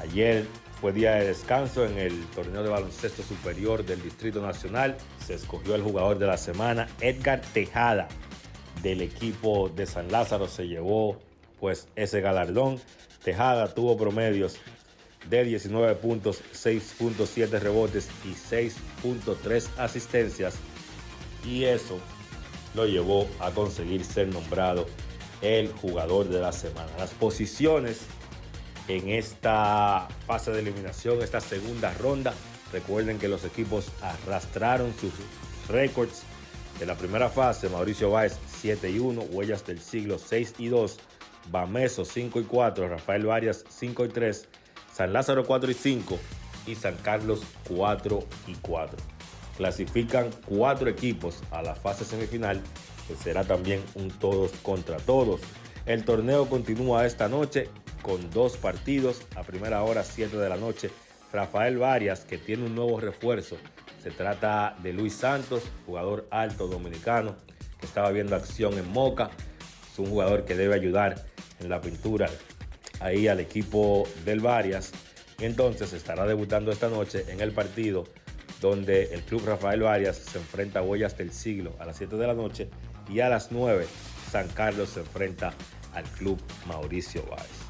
ayer fue día de descanso en el torneo de baloncesto superior del Distrito Nacional. Se escogió el jugador de la semana, Edgar Tejada, del equipo de San Lázaro. Se llevó pues ese galardón. Tejada tuvo promedios de 19 puntos, 6.7 rebotes y 6.3 asistencias. Y eso lo llevó a conseguir ser nombrado el jugador de la semana. Las posiciones en esta fase de eliminación, esta segunda ronda, recuerden que los equipos arrastraron sus récords de la primera fase. Mauricio Báez 7 y 1, Huellas del Siglo 6 y 2, Bameso 5 y 4, Rafael Varias 5 y 3, San Lázaro 4 y 5 y San Carlos 4 y 4. Clasifican cuatro equipos a la fase semifinal que será también un todos contra todos. El torneo continúa esta noche con dos partidos. A primera hora, 7 de la noche, Rafael Varias, que tiene un nuevo refuerzo. Se trata de Luis Santos, jugador alto dominicano, que estaba viendo acción en Moca. Es un jugador que debe ayudar en la pintura ahí al equipo del Varias. Entonces estará debutando esta noche en el partido donde el club Rafael Varias se enfrenta a Huellas del Siglo a las 7 de la noche y a las 9 San Carlos se enfrenta al club Mauricio Báez.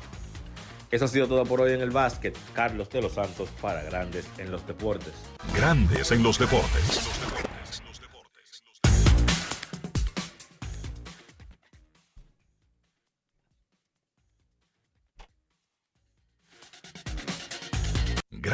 Eso ha sido todo por hoy en el básquet. Carlos de los Santos para Grandes en los Deportes. Grandes en los Deportes.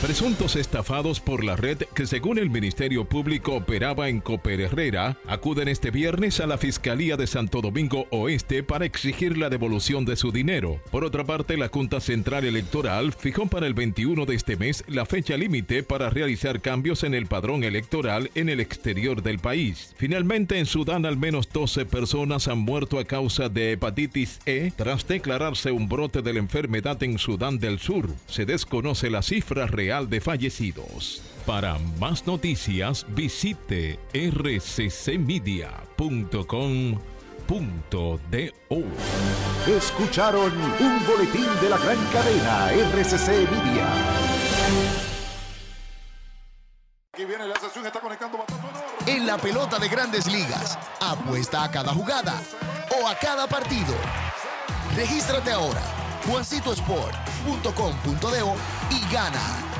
Presuntos estafados por la red que según el Ministerio Público operaba en Coper Herrera acuden este viernes a la Fiscalía de Santo Domingo Oeste para exigir la devolución de su dinero. Por otra parte, la Junta Central Electoral fijó para el 21 de este mes la fecha límite para realizar cambios en el padrón electoral en el exterior del país. Finalmente, en Sudán al menos 12 personas han muerto a causa de hepatitis E tras declararse un brote de la enfermedad en Sudán del Sur. Se desconoce la cifra real de fallecidos. Para más noticias visite rccmedia.com.do. Escucharon un boletín de la gran cadena RCC Media. Aquí viene la sesión, está conectando En la pelota de grandes ligas, apuesta a cada jugada o a cada partido. Regístrate ahora, juancitosport.com.do y gana.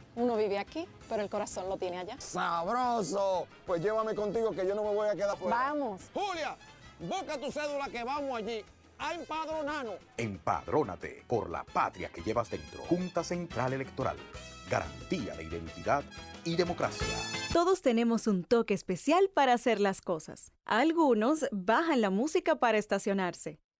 uno vive aquí, pero el corazón lo tiene allá. ¡Sabroso! Pues llévame contigo que yo no me voy a quedar fuera. Vamos. Julia, busca tu cédula que vamos allí a empadronarnos. Empadrónate por la patria que llevas dentro. Junta Central Electoral. Garantía de identidad y democracia. Todos tenemos un toque especial para hacer las cosas. Algunos bajan la música para estacionarse.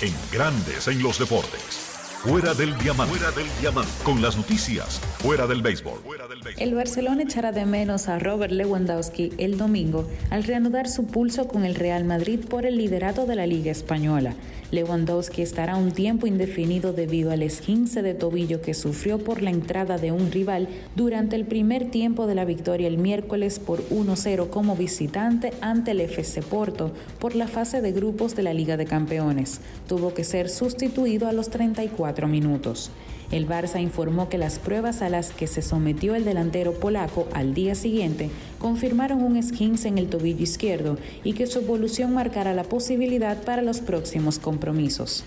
En Grandes en los deportes. Fuera del diamante. Fuera del diamante. Con las noticias. Fuera del béisbol. El Barcelona echará de menos a Robert Lewandowski el domingo al reanudar su pulso con el Real Madrid por el liderato de la Liga Española. Lewandowski estará un tiempo indefinido debido al esguince de tobillo que sufrió por la entrada de un rival durante el primer tiempo de la victoria el miércoles por 1-0 como visitante ante el FC Porto por la fase de grupos de la Liga de Campeones. Tuvo que ser sustituido a los 34 minutos. El Barça informó que las pruebas a las que se sometió el delantero polaco al día siguiente confirmaron un esguince en el tobillo izquierdo y que su evolución marcará la posibilidad para los próximos compromisos.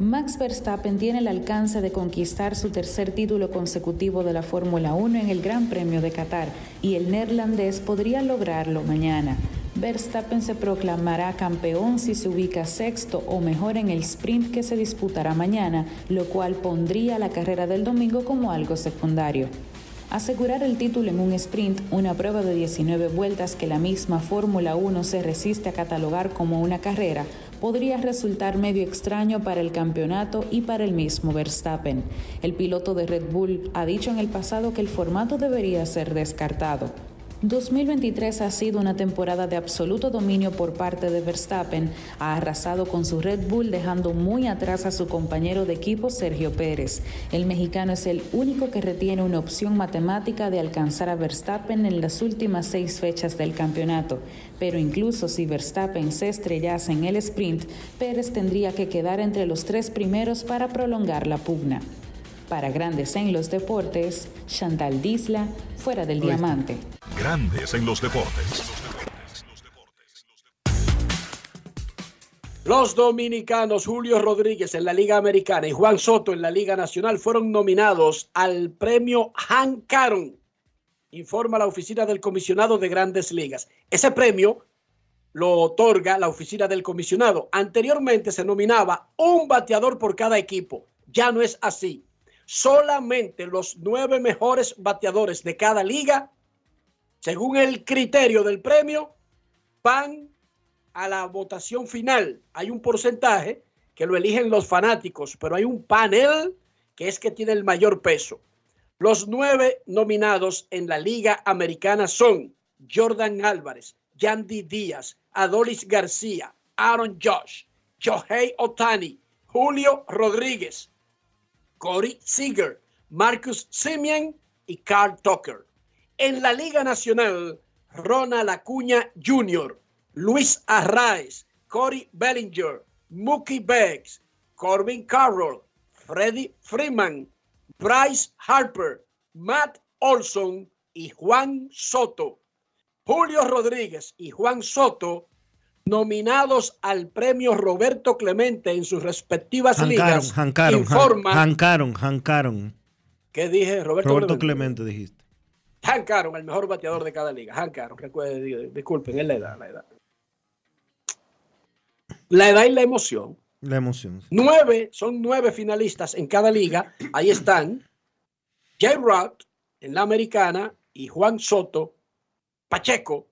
Max Verstappen tiene el alcance de conquistar su tercer título consecutivo de la Fórmula 1 en el Gran Premio de Qatar y el neerlandés podría lograrlo mañana. Verstappen se proclamará campeón si se ubica sexto o mejor en el sprint que se disputará mañana, lo cual pondría la carrera del domingo como algo secundario. Asegurar el título en un sprint, una prueba de 19 vueltas que la misma Fórmula 1 se resiste a catalogar como una carrera, podría resultar medio extraño para el campeonato y para el mismo Verstappen. El piloto de Red Bull ha dicho en el pasado que el formato debería ser descartado. 2023 ha sido una temporada de absoluto dominio por parte de Verstappen. Ha arrasado con su Red Bull dejando muy atrás a su compañero de equipo Sergio Pérez. El mexicano es el único que retiene una opción matemática de alcanzar a Verstappen en las últimas seis fechas del campeonato. Pero incluso si Verstappen se estrellase en el sprint, Pérez tendría que quedar entre los tres primeros para prolongar la pugna. Para Grandes en los Deportes, Chantal Disla, fuera del diamante. Grandes en los deportes. Los dominicanos Julio Rodríguez en la Liga Americana y Juan Soto en la Liga Nacional fueron nominados al premio Hank Aaron, informa la oficina del comisionado de Grandes Ligas. Ese premio lo otorga la oficina del comisionado. Anteriormente se nominaba un bateador por cada equipo. Ya no es así. Solamente los nueve mejores bateadores de cada liga, según el criterio del premio, van a la votación final. Hay un porcentaje que lo eligen los fanáticos, pero hay un panel que es que tiene el mayor peso. Los nueve nominados en la Liga Americana son Jordan Álvarez, Yandy Díaz, Adolis García, Aaron Josh, Shohei Otani, Julio Rodríguez, Corey Seager, Marcus Simeon y Carl Tucker. En la Liga Nacional, Ronald Acuña Jr., Luis Arraez, Corey Bellinger, Mookie Beggs, Corbin Carroll, Freddie Freeman, Bryce Harper, Matt Olson y Juan Soto. Julio Rodríguez y Juan Soto nominados al premio Roberto Clemente en sus respectivas ligas. Hancaron, informan Hancaron, Hancaron. ¿Qué dije? Roberto, Roberto Clemente. Clemente dijiste. Hank Aaron, el mejor bateador de cada liga. Hank Aaron, recuerden, disculpen, es la edad, la edad. La edad y la emoción. La emoción. Nueve, son nueve finalistas en cada liga. Ahí están Jay Roth en la americana y Juan Soto Pacheco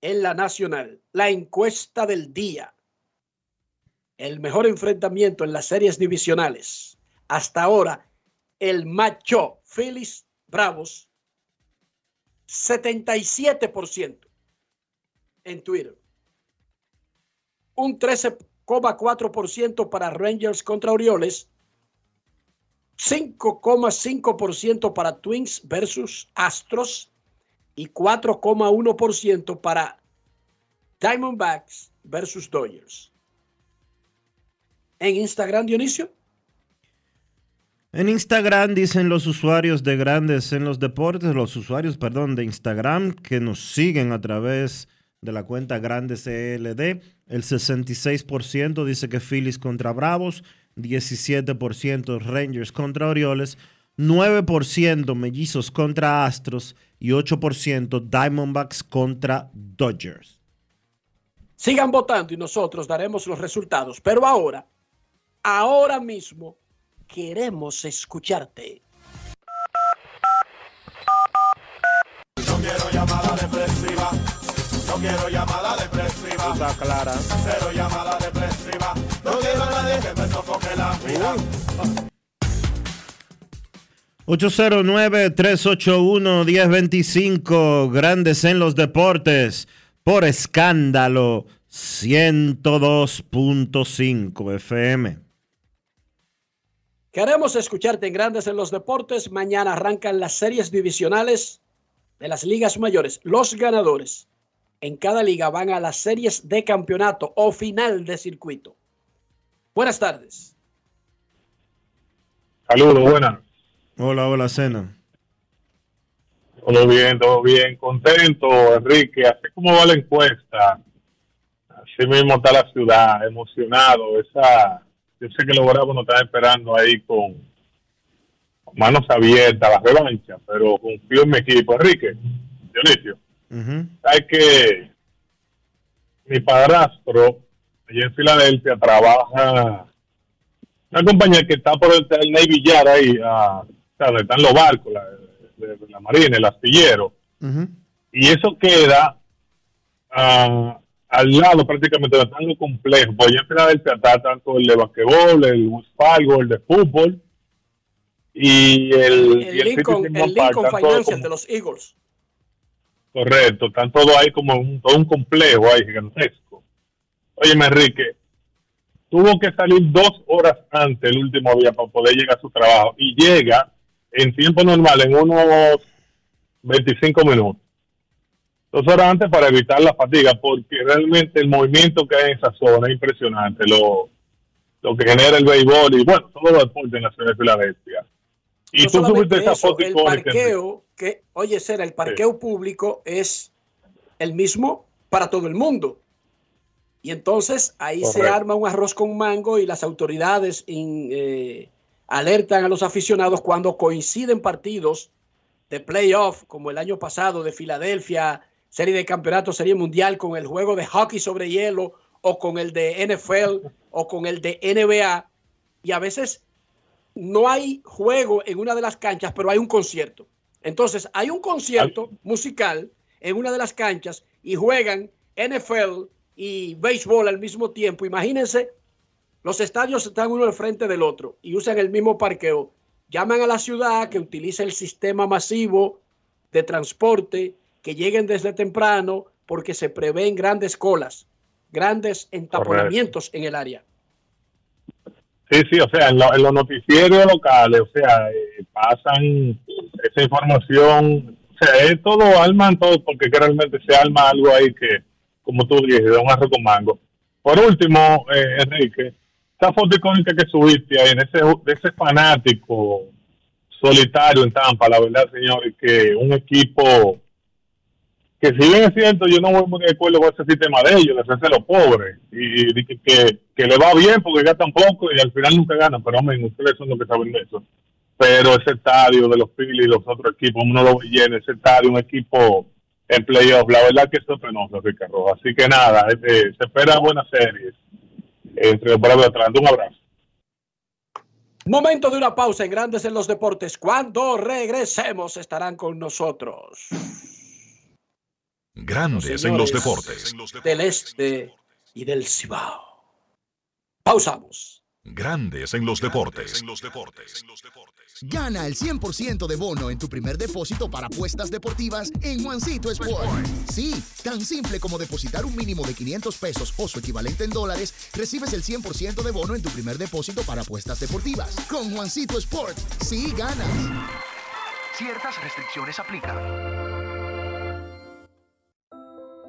en la nacional. La encuesta del día. El mejor enfrentamiento en las series divisionales. Hasta ahora, el macho Phillies Bravos 77% en Twitter. Un 13,4% para Rangers contra Orioles. 5,5% para Twins versus Astros y 4,1% para Diamondbacks versus Dodgers. En Instagram, Dionisio. En Instagram dicen los usuarios de Grandes en los Deportes, los usuarios, perdón, de Instagram que nos siguen a través de la cuenta Grandes ELD. El 66% dice que Phillies contra Bravos, 17% Rangers contra Orioles, 9% Mellizos contra Astros y 8% Diamondbacks contra Dodgers. Sigan votando y nosotros daremos los resultados. Pero ahora, ahora mismo, queremos escucharte. No quiero llamada depresiva. No quiero llamada depresiva. Está clara. Cero llamada depresiva. No quiero a nadie que me sofoque la depresiva. 809-381-1025, Grandes en los Deportes, por escándalo 102.5 FM. Queremos escucharte en Grandes en los Deportes. Mañana arrancan las series divisionales de las ligas mayores. Los ganadores en cada liga van a las series de campeonato o final de circuito. Buenas tardes. Saludos, buenas. Hola, hola, Cena. Todo bien, todo bien. Contento, Enrique. Así como va la encuesta, así mismo está la ciudad, emocionado. Esa, yo sé que los Bravos nos están esperando ahí con manos abiertas, la revancha, pero confío en mi equipo. Enrique, Dionisio, hay que mi padrastro allá en Filadelfia trabaja una compañía que está por el, el Navy Yard ahí, ah, donde están los barcos, la, marina, el astillero, y eso queda ah, al lado prácticamente de tango complejo. Pues allá en Filadelfia está tanto el de basquetbol, el de fútbol y el, y El Lincoln, City el Park, Lincoln Financial como- de los Eagles. Correcto, están todos ahí como un, todo un complejo ahí gigantesco. Oye, Enrique, tuvo que salir dos horas antes el último día para poder llegar a su trabajo y llega en tiempo normal en unos 25 minutos. Dos horas antes para evitar la fatiga, porque realmente el movimiento que hay en esa zona es impresionante, lo, lo que genera el béisbol y bueno, todo los deportes en la ciudad de Filadelfia. Y No tú subiste esa foto el parqueo, que, oye, Sera, el parqueo público es el mismo para todo el mundo. Y entonces ahí se arma un arroz con mango y las autoridades in- eh, alertan a los aficionados cuando coinciden partidos de playoff, como el año pasado de Filadelfia, serie de campeonato, serie mundial, con el juego de hockey sobre hielo, o con el de NFL, o con el de NBA. Y a veces no hay juego en una de las canchas, pero hay un concierto. Entonces, hay un concierto musical en una de las canchas y juegan NFL y béisbol al mismo tiempo. Imagínense, los estadios están uno al frente del otro y usan el mismo parqueo. Llaman a la ciudad que utilice el sistema masivo de transporte, que lleguen desde temprano porque se prevén grandes colas, grandes entaponamientos en el área. Sí, sí, o sea, en, lo- en los noticieros locales, o sea, eh, pasan esa información, o sea, es todo, arman todo porque que realmente se arma algo ahí que, como tú dices, de un arroz con mango. Por último, eh, Enrique, esa foto icónica que subiste ahí, en ese, de ese fanático solitario en Tampa, la verdad, señor, es que un equipo que si bien es cierto, yo no voy muy de acuerdo con ese sistema de ellos, de hacerse los pobres, y, que, que, le va bien porque gastan poco y al final nunca ganan, pero hombre, ustedes son los que saben de eso. Pero ese estadio de los Phillies y los otros equipos, uno lo ve lleno, ese estadio, un equipo en playoff, la verdad que es penoso, Ricardo. Así que nada, eh, se espera buenas series entre los Bravos de Atlanta. Un abrazo. Momento de una pausa en Grandes en los Deportes. Cuando regresemos estarán con nosotros. Grandes en los deportes. Del este y del Cibao. Pausamos. Grandes en los deportes. Gana el 100% de bono en tu primer depósito para apuestas deportivas en Juancito Sport. Sí, tan simple como depositar un mínimo de 500 pesos o su equivalente en dólares, recibes el 100% de bono en tu primer depósito para apuestas deportivas. Con Juancito Sport, sí ganas. Ciertas restricciones aplican.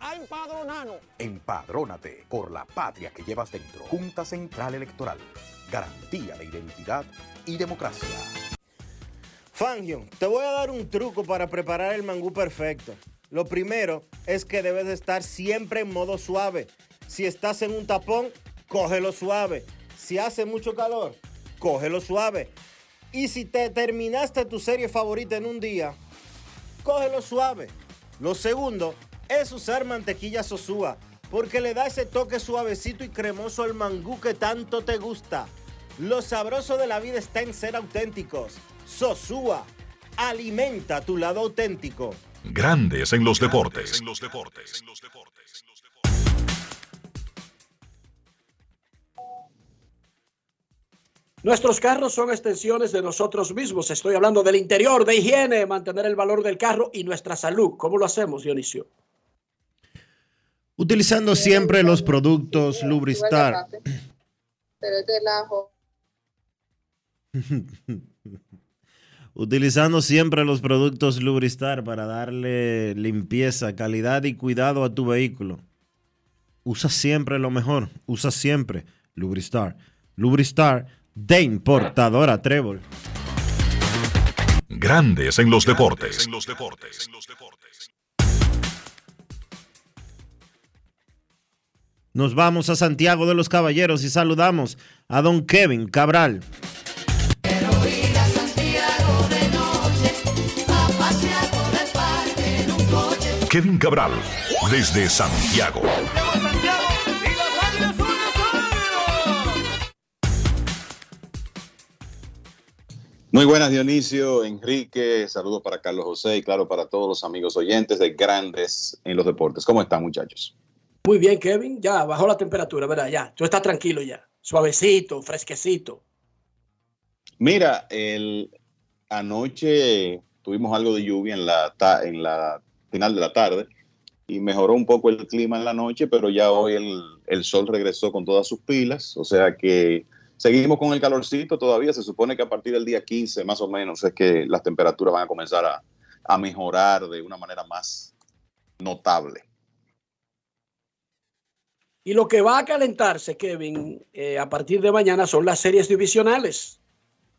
a empadronarnos. Empadrónate por la patria que llevas dentro. Junta Central Electoral. Garantía de identidad y democracia. Fangio, te voy a dar un truco para preparar el mangú perfecto. Lo primero es que debes de estar siempre en modo suave. Si estás en un tapón, cógelo suave. Si hace mucho calor, cógelo suave. Y si te terminaste tu serie favorita en un día, cógelo suave. Lo segundo es usar mantequilla sosúa, porque le da ese toque suavecito y cremoso al mangú que tanto te gusta. Lo sabroso de la vida está en ser auténticos. Sosúa, alimenta tu lado auténtico. Grandes en los deportes. Nuestros carros son extensiones de nosotros mismos. Estoy hablando del interior, de higiene, mantener el valor del carro y nuestra salud. ¿Cómo lo hacemos, Dionisio? Utilizando siempre los productos Lubristar. Pero es del ajo. (laughs) Utilizando siempre los productos Lubristar para darle limpieza, calidad y cuidado a tu vehículo. Usa siempre lo mejor. Usa siempre Lubristar. Lubristar de importadora Trébol. Grandes en los deportes. Nos vamos a Santiago de los Caballeros y saludamos a don Kevin Cabral. Kevin Cabral, desde Santiago. Muy buenas, Dionisio, Enrique, saludos para Carlos José y claro, para todos los amigos oyentes de Grandes en los Deportes. ¿Cómo están, muchachos? Muy bien, Kevin. Ya bajó la temperatura, ¿verdad? Ya. Tú estás tranquilo ya. Suavecito, fresquecito. Mira, el, anoche tuvimos algo de lluvia en la, en la final de la tarde y mejoró un poco el clima en la noche, pero ya hoy el, sol regresó con todas sus pilas, o sea que seguimos con el calorcito todavía, se supone que a partir del día 15 más o menos es que las temperaturas van a comenzar a mejorar de una manera más notable. Y lo que va a calentarse, Kevin, eh, a partir de mañana son las series divisionales.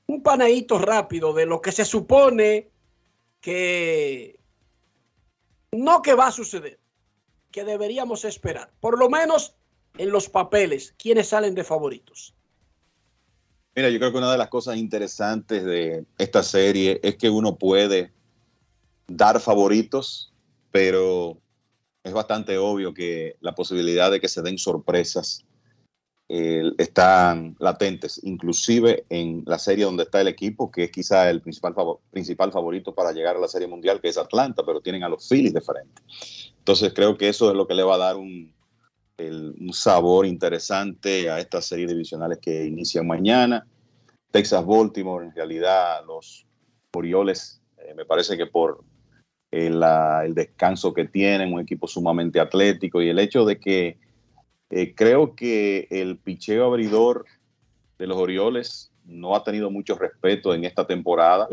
Un panadito rápido de lo que se supone que no que va a suceder, que deberíamos esperar. Por lo menos en los papeles, quienes salen de favoritos. Mira, yo creo que una de las cosas interesantes de esta serie es que uno puede dar favoritos, pero es bastante obvio que la posibilidad de que se den sorpresas eh, están latentes, inclusive en la serie donde está el equipo, que es quizá el principal, principal favorito para llegar a la serie mundial, que es Atlanta, pero tienen a los Phillies de frente. Entonces creo que eso es lo que le va a dar un sabor interesante a estas series divisionales que inician mañana. Texas-Baltimore, en realidad los Orioles, eh, me parece que por eh, la- el descanso que tienen, un equipo sumamente atlético y el hecho de que eh, creo que el picheo abridor de los Orioles no ha tenido mucho respeto en esta temporada,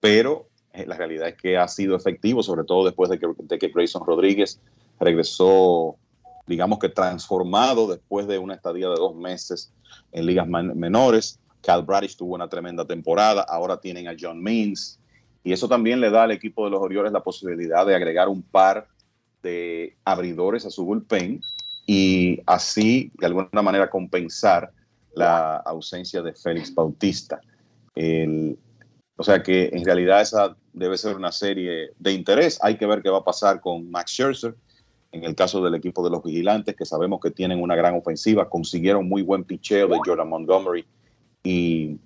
pero eh, la realidad es que ha sido efectivo, sobre todo después de que, de que Grayson Rodríguez regresó, digamos que transformado después de una estadía de dos meses en ligas menores. Cal Bradish tuvo una tremenda temporada, ahora tienen a John Means, y eso también le da al equipo de los Orioles la posibilidad de agregar un par de abridores a su bullpen y así de alguna manera compensar la ausencia de Félix Bautista. El- o sea que en realidad esa debe ser una serie de interés. Hay que ver qué va a pasar con Max Scherzer. En el caso del equipo de los vigilantes, que sabemos que tienen una gran ofensiva, consiguieron muy buen picheo de Jordan Montgomery y,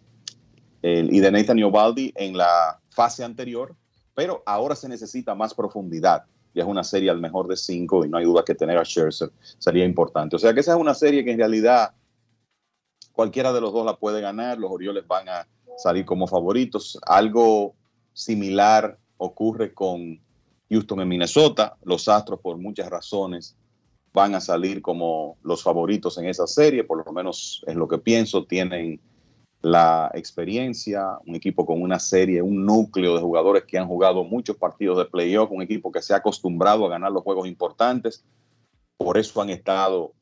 el- y de Nathan Ovaldi en la fase anterior, pero ahora se necesita más profundidad. Ya es una serie al mejor de cinco y no hay duda que tener a Scherzer sería importante. O sea que esa es una serie que en realidad cualquiera de los dos la puede ganar. Los Orioles van a salir como favoritos. Algo similar ocurre con Houston en Minnesota. Los Astros, por muchas razones, van a salir como los favoritos en esa serie, por lo menos es lo que pienso. Tienen la experiencia, un equipo con una serie, un núcleo de jugadores que han jugado muchos partidos de playoff, un equipo que se ha acostumbrado a ganar los juegos importantes, por eso han estado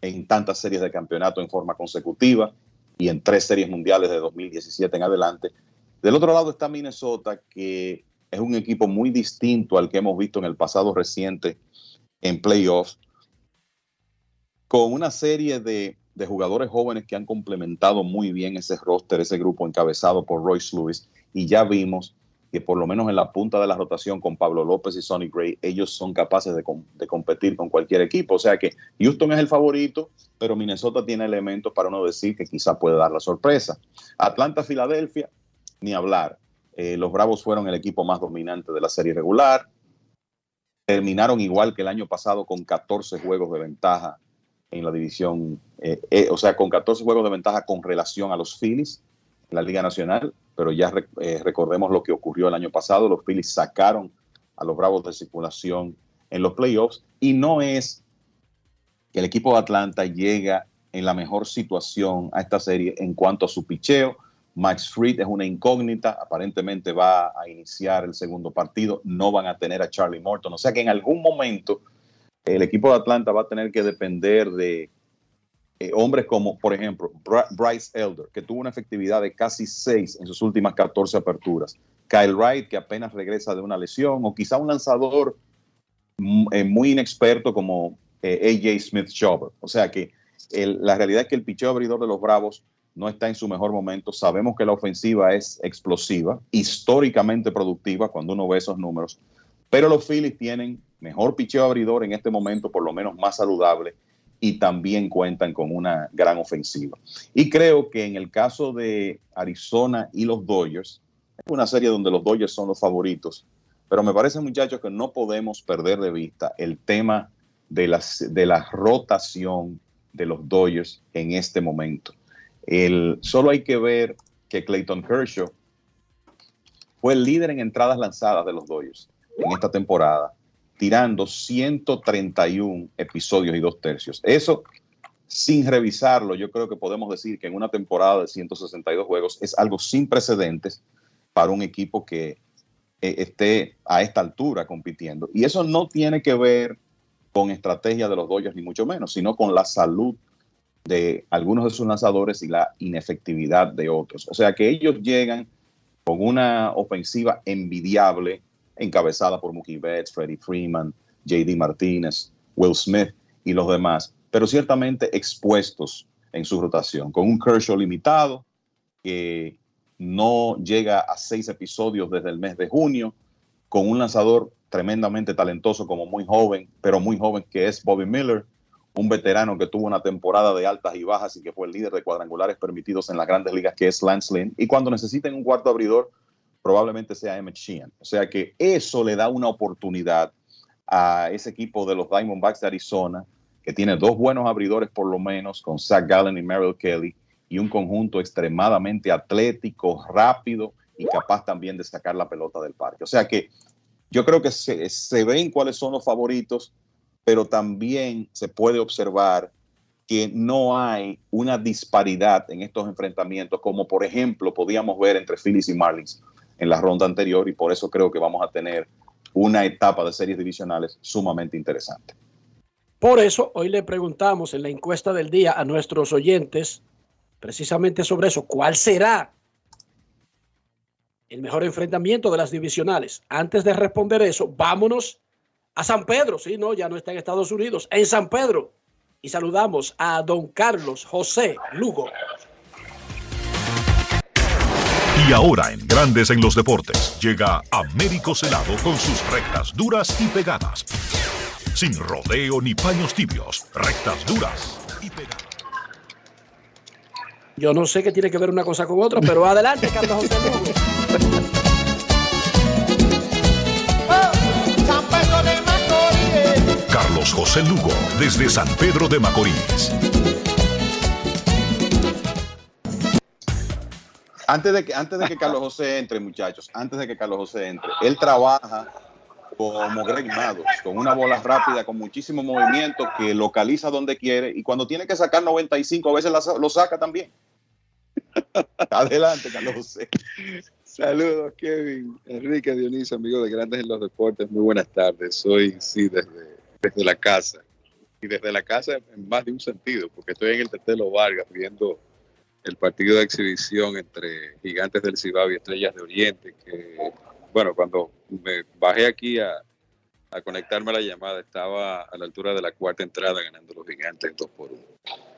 en tantas series de campeonato en forma consecutiva y en tres series mundiales de 2017 en adelante. Del otro lado está Minnesota, que es un equipo muy distinto al que hemos visto en el pasado reciente en playoffs, con una serie de de jugadores jóvenes que han complementado muy bien ese roster, ese grupo encabezado por Royce Lewis. Y ya vimos que por lo menos en la punta de la rotación con Pablo López y Sonny Gray, ellos son capaces de, de, competir con cualquier equipo. O sea que Houston es el favorito, pero Minnesota tiene elementos para uno decir que quizá puede dar la sorpresa. Atlanta, Filadelfia, ni hablar. Eh, los Bravos fueron el equipo más dominante de la serie regular. Terminaron igual que el año pasado con 14 juegos de ventaja en la división, eh, eh, o sea, con 14 juegos de ventaja con relación a los Phillies en la Liga Nacional, pero ya eh, recordemos lo que ocurrió el año pasado, los Phillies sacaron a los Bravos de circulación en los playoffs y no es que el equipo de Atlanta llega en la mejor situación a esta serie en cuanto a su picheo. Max Fried es una incógnita, aparentemente va a iniciar el segundo partido, no van a tener a Charlie Morton, o sea que en algún momento el equipo de Atlanta va a tener que depender de eh, hombres como, por ejemplo, Bryce Elder, que tuvo una efectividad de casi 6 en sus últimas 14 aperturas. Kyle Wright, que apenas regresa de una lesión, o quizá un lanzador mm, eh, muy inexperto como eh, AJ Smith Schaber. O sea que la realidad es que el picheo abridor de los Bravos no está en su mejor momento. Sabemos que la ofensiva es explosiva, históricamente productiva cuando uno ve esos números, pero los Phillies tienen mejor picheo abridor en este momento, por lo menos más saludable, y también cuentan con una gran ofensiva. Y creo que en el caso de Arizona y los Dodgers, es una serie donde los Dodgers son los favoritos, pero me parece, muchachos, que no podemos perder de vista el tema de, las, de la rotación de los Dodgers en este momento. El, solo hay que ver que Clayton Kershaw fue el líder en entradas lanzadas de los Dodgers en esta temporada tirando 131 episodios y dos tercios. Eso, sin revisarlo, yo creo que podemos decir que en una temporada de 162 juegos es algo sin precedentes para un equipo que eh, esté a esta altura compitiendo. Y eso no tiene que ver con estrategia de los Dodgers, ni mucho menos, sino con la salud de algunos de sus lanzadores y la inefectividad de otros. O sea que ellos llegan con una ofensiva envidiable, encabezada por Mookie Betts, Freddie Freeman, JD Martínez, Will Smith y los demás, pero ciertamente expuestos en su rotación, con un Kershaw limitado que no llega a seis episodios desde el mes de junio, con un lanzador tremendamente talentoso como muy joven, pero muy joven que es Bobby Miller, un veterano que tuvo una temporada de altas y bajas y que fue el líder de cuadrangulares permitidos en las grandes ligas, que es Lance Lynn. Y cuando necesiten un cuarto abridor, probablemente sea Emmett Sheehan. O sea que eso le da una oportunidad a ese equipo de los Diamondbacks de Arizona, que tiene dos buenos abridores por lo menos, con Zach Gallen y Merrill Kelly, y un conjunto extremadamente atlético, rápido y capaz también de sacar la pelota del parque. O sea que yo creo que se, se ven cuáles son los favoritos, pero también se puede observar que no hay una disparidad en estos enfrentamientos, como por ejemplo podíamos ver entre Phillies y Marlins en la ronda anterior y por eso creo que vamos a tener una etapa de series divisionales sumamente interesante. Por eso hoy le preguntamos en la encuesta del día a nuestros oyentes precisamente sobre eso, ¿cuál será el mejor enfrentamiento de las divisionales? Antes de responder eso, vámonos a San Pedro, sí, no, ya no está en Estados Unidos, en San Pedro. Y saludamos a don Carlos José Lugo. Y ahora en Grandes en los Deportes llega Américo Celado con sus rectas duras y pegadas. Sin rodeo ni paños tibios, rectas duras y pegadas. Yo no sé qué tiene que ver una cosa con otra, pero adelante, Carlos José Lugo. Carlos José Lugo, desde San Pedro de Macorís. Antes de, que, antes de que Carlos José entre, muchachos, antes de que Carlos José entre, él trabaja como Greg Maddux, con una bola rápida, con muchísimo movimiento, que localiza donde quiere y cuando tiene que sacar 95 veces la- lo saca también. (laughs) Adelante, Carlos José. Saludos, Kevin, Enrique, Dionisio, amigo de Grandes en los Deportes. Muy buenas tardes. Soy, sí, desde, desde la casa. Y desde la casa en más de un sentido, porque estoy en el Tetelo Vargas viendo el partido de exhibición entre Gigantes del Cibao y Estrellas de Oriente, que, bueno, cuando me bajé aquí a, a conectarme a la llamada, estaba a la altura de la cuarta entrada ganando los Gigantes 2 por 1.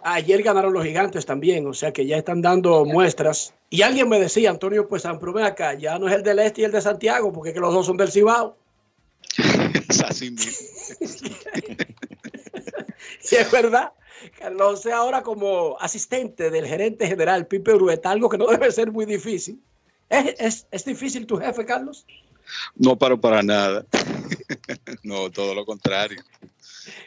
Ayer ganaron los gigantes también, o sea que ya están dando muestras. Y alguien me decía, Antonio, pues San ven acá, ya no es el del Este y el de Santiago, porque es que los dos son del Cibao. (laughs) Es así mismo. (laughs) Y (laughs) es verdad, Carlos José ahora como asistente del gerente general Pipe Urueta, algo que no (laughs) debe ser muy difícil. ¿Es, es, es difícil tu jefe, Carlos? No paro para nada. (laughs) no, todo lo contrario.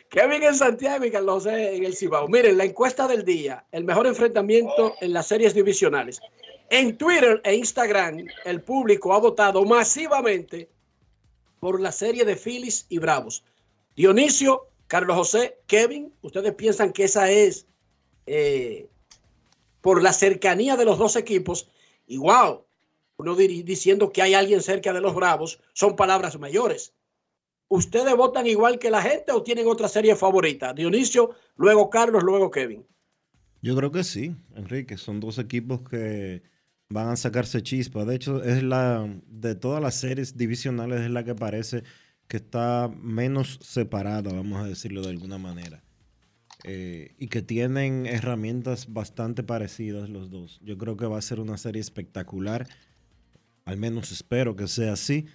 Kevin en Santiago y Carlos en el Cibao. Miren, la encuesta del día, el mejor enfrentamiento en las series divisionales. En Twitter e Instagram, el público ha votado masivamente por la serie de Phillies y Bravos. Dionisio, Carlos José, Kevin, ¿ustedes piensan que esa es eh, por la cercanía de los dos equipos? Y wow, uno diciendo que hay alguien cerca de los Bravos, son palabras mayores. ¿Ustedes votan igual que la gente o tienen otra serie favorita? Dionisio, luego Carlos, luego Kevin. Yo creo que sí, Enrique. Son dos equipos que van a sacarse chispa. De hecho, es la de todas las series divisionales es la que parece que está menos separada, vamos a decirlo de alguna manera. Eh, y que tienen herramientas bastante parecidas los dos. Yo creo que va a ser una serie espectacular. Al menos espero que sea así.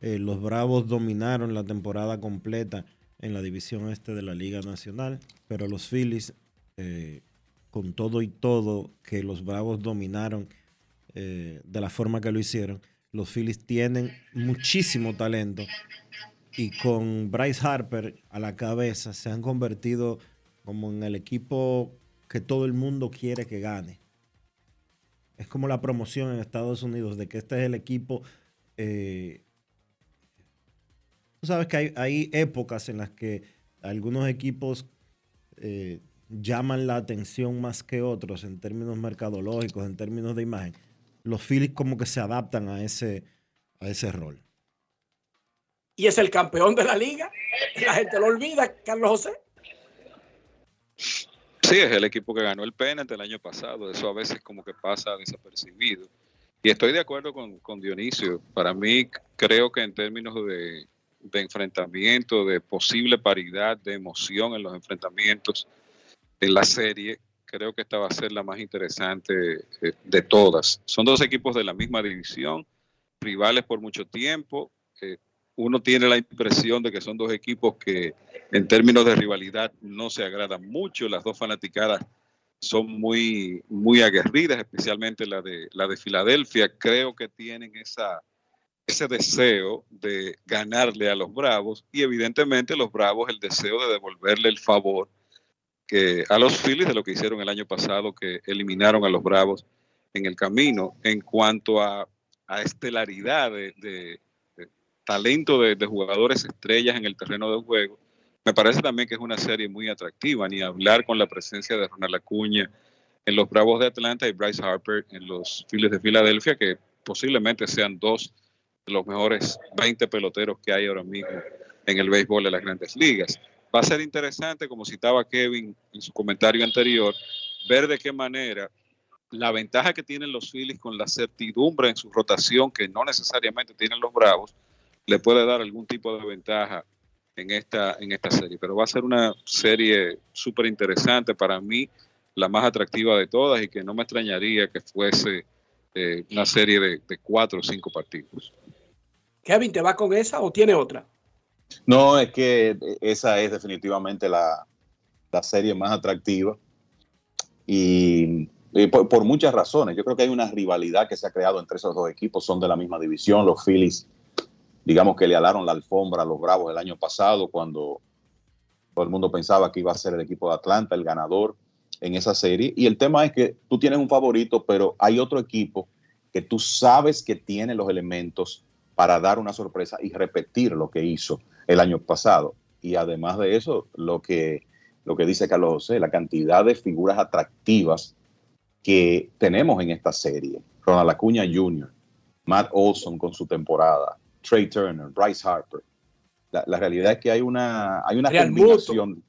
Eh, los Bravos dominaron la temporada completa en la división este de la Liga Nacional, pero los Phillies, eh, con todo y todo que los Bravos dominaron de la forma que lo hicieron, los Phillies tienen muchísimo talento y con Bryce Harper a la cabeza se han convertido como en el equipo que todo el mundo quiere que gane. Es como la promoción en Estados Unidos de que este es el equipo eh, Tú sabes que hay, épocas en las que algunos equipos eh, llaman la atención más que otros en términos mercadológicos, en términos de imagen. Los Phillies como que se adaptan a ese, a ese rol. Y es el campeón de la liga. La gente lo olvida, Carlos José. Sí, es el equipo que ganó el pennant el año pasado. Eso a veces como que pasa desapercibido. Y estoy de acuerdo con, con Dionisio. Para mí creo que en términos de, de enfrentamiento, de posible paridad, de emoción en los enfrentamientos en la serie, creo que esta va a ser la más interesante eh, de todas. Son dos equipos de la misma división, rivales por mucho tiempo. eh, uno tiene la impresión de que son dos equipos que en términos de rivalidad no se agradan mucho. Las dos fanaticadas son muy, muy aguerridas, especialmente la de, la de Filadelfia. Creo que tienen esa, ese deseo de ganarle a los Bravos y evidentemente los Bravos el deseo de devolverle el favor que a los Phillies de lo que hicieron el año pasado, que eliminaron a los Bravos en el camino. En cuanto a, a estelaridad de, de- talento de, jugadores estrellas en el terreno de juego, me parece también que es una serie muy atractiva, ni hablar con la presencia de Ronald Acuña en los Bravos de Atlanta y Bryce Harper en los Phillies de Filadelfia, que posiblemente sean dos de los mejores 20 peloteros que hay ahora mismo en el béisbol de las grandes ligas. Va a ser interesante, como citaba Kevin en su comentario anterior, ver de qué manera la ventaja que tienen los Phillies con la certidumbre en su rotación, que no necesariamente tienen los Bravos, le puede dar algún tipo de ventaja en esta, en esta serie. Pero va a ser una serie súper interesante para mí, la más atractiva de todas y que no me extrañaría que fuese eh, una serie de, de cuatro o cinco partidos. Kevin, ¿te va con esa o tiene otra? No, es que esa es definitivamente la, la serie más atractiva y, y por, por muchas razones. Yo creo que hay una rivalidad que se ha creado entre esos dos equipos, son de la misma división. Los Phillies, digamos que le alaron la alfombra a los Bravos el año pasado cuando Todo el mundo pensaba que iba a ser el equipo de Atlanta el ganador en esa serie. Y el tema es que tú tienes un favorito, pero hay otro equipo que tú sabes que tiene los elementos para dar una sorpresa y repetir lo que hizo el año pasado. Y además de eso, lo que, lo que dice Carlos José, la cantidad de figuras atractivas que tenemos en esta serie. Ronald Acuña Jr., Matt Olson con su temporada, Trey Turner, Bryce Harper. La, la realidad es que hay una, hay una Real combinación,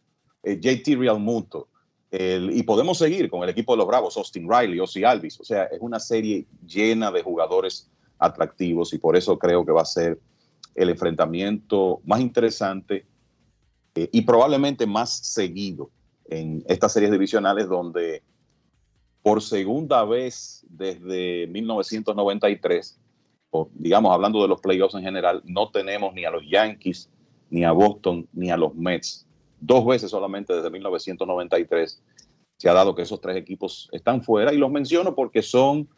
eh, JT Realmuto, el- y podemos seguir con el equipo de los Bravos, Austin Riley, Ozzy Alvis. O sea, es una serie llena de jugadores atractivos y por eso creo que va a ser el enfrentamiento más interesante eh, y probablemente más seguido en estas series divisionales donde por segunda vez desde 1993, digamos hablando de los playoffs en general, no tenemos ni a los Yankees, ni a Boston, ni a los Mets. Dos veces solamente desde 1993 se ha dado que esos tres equipos están fuera y los menciono porque son,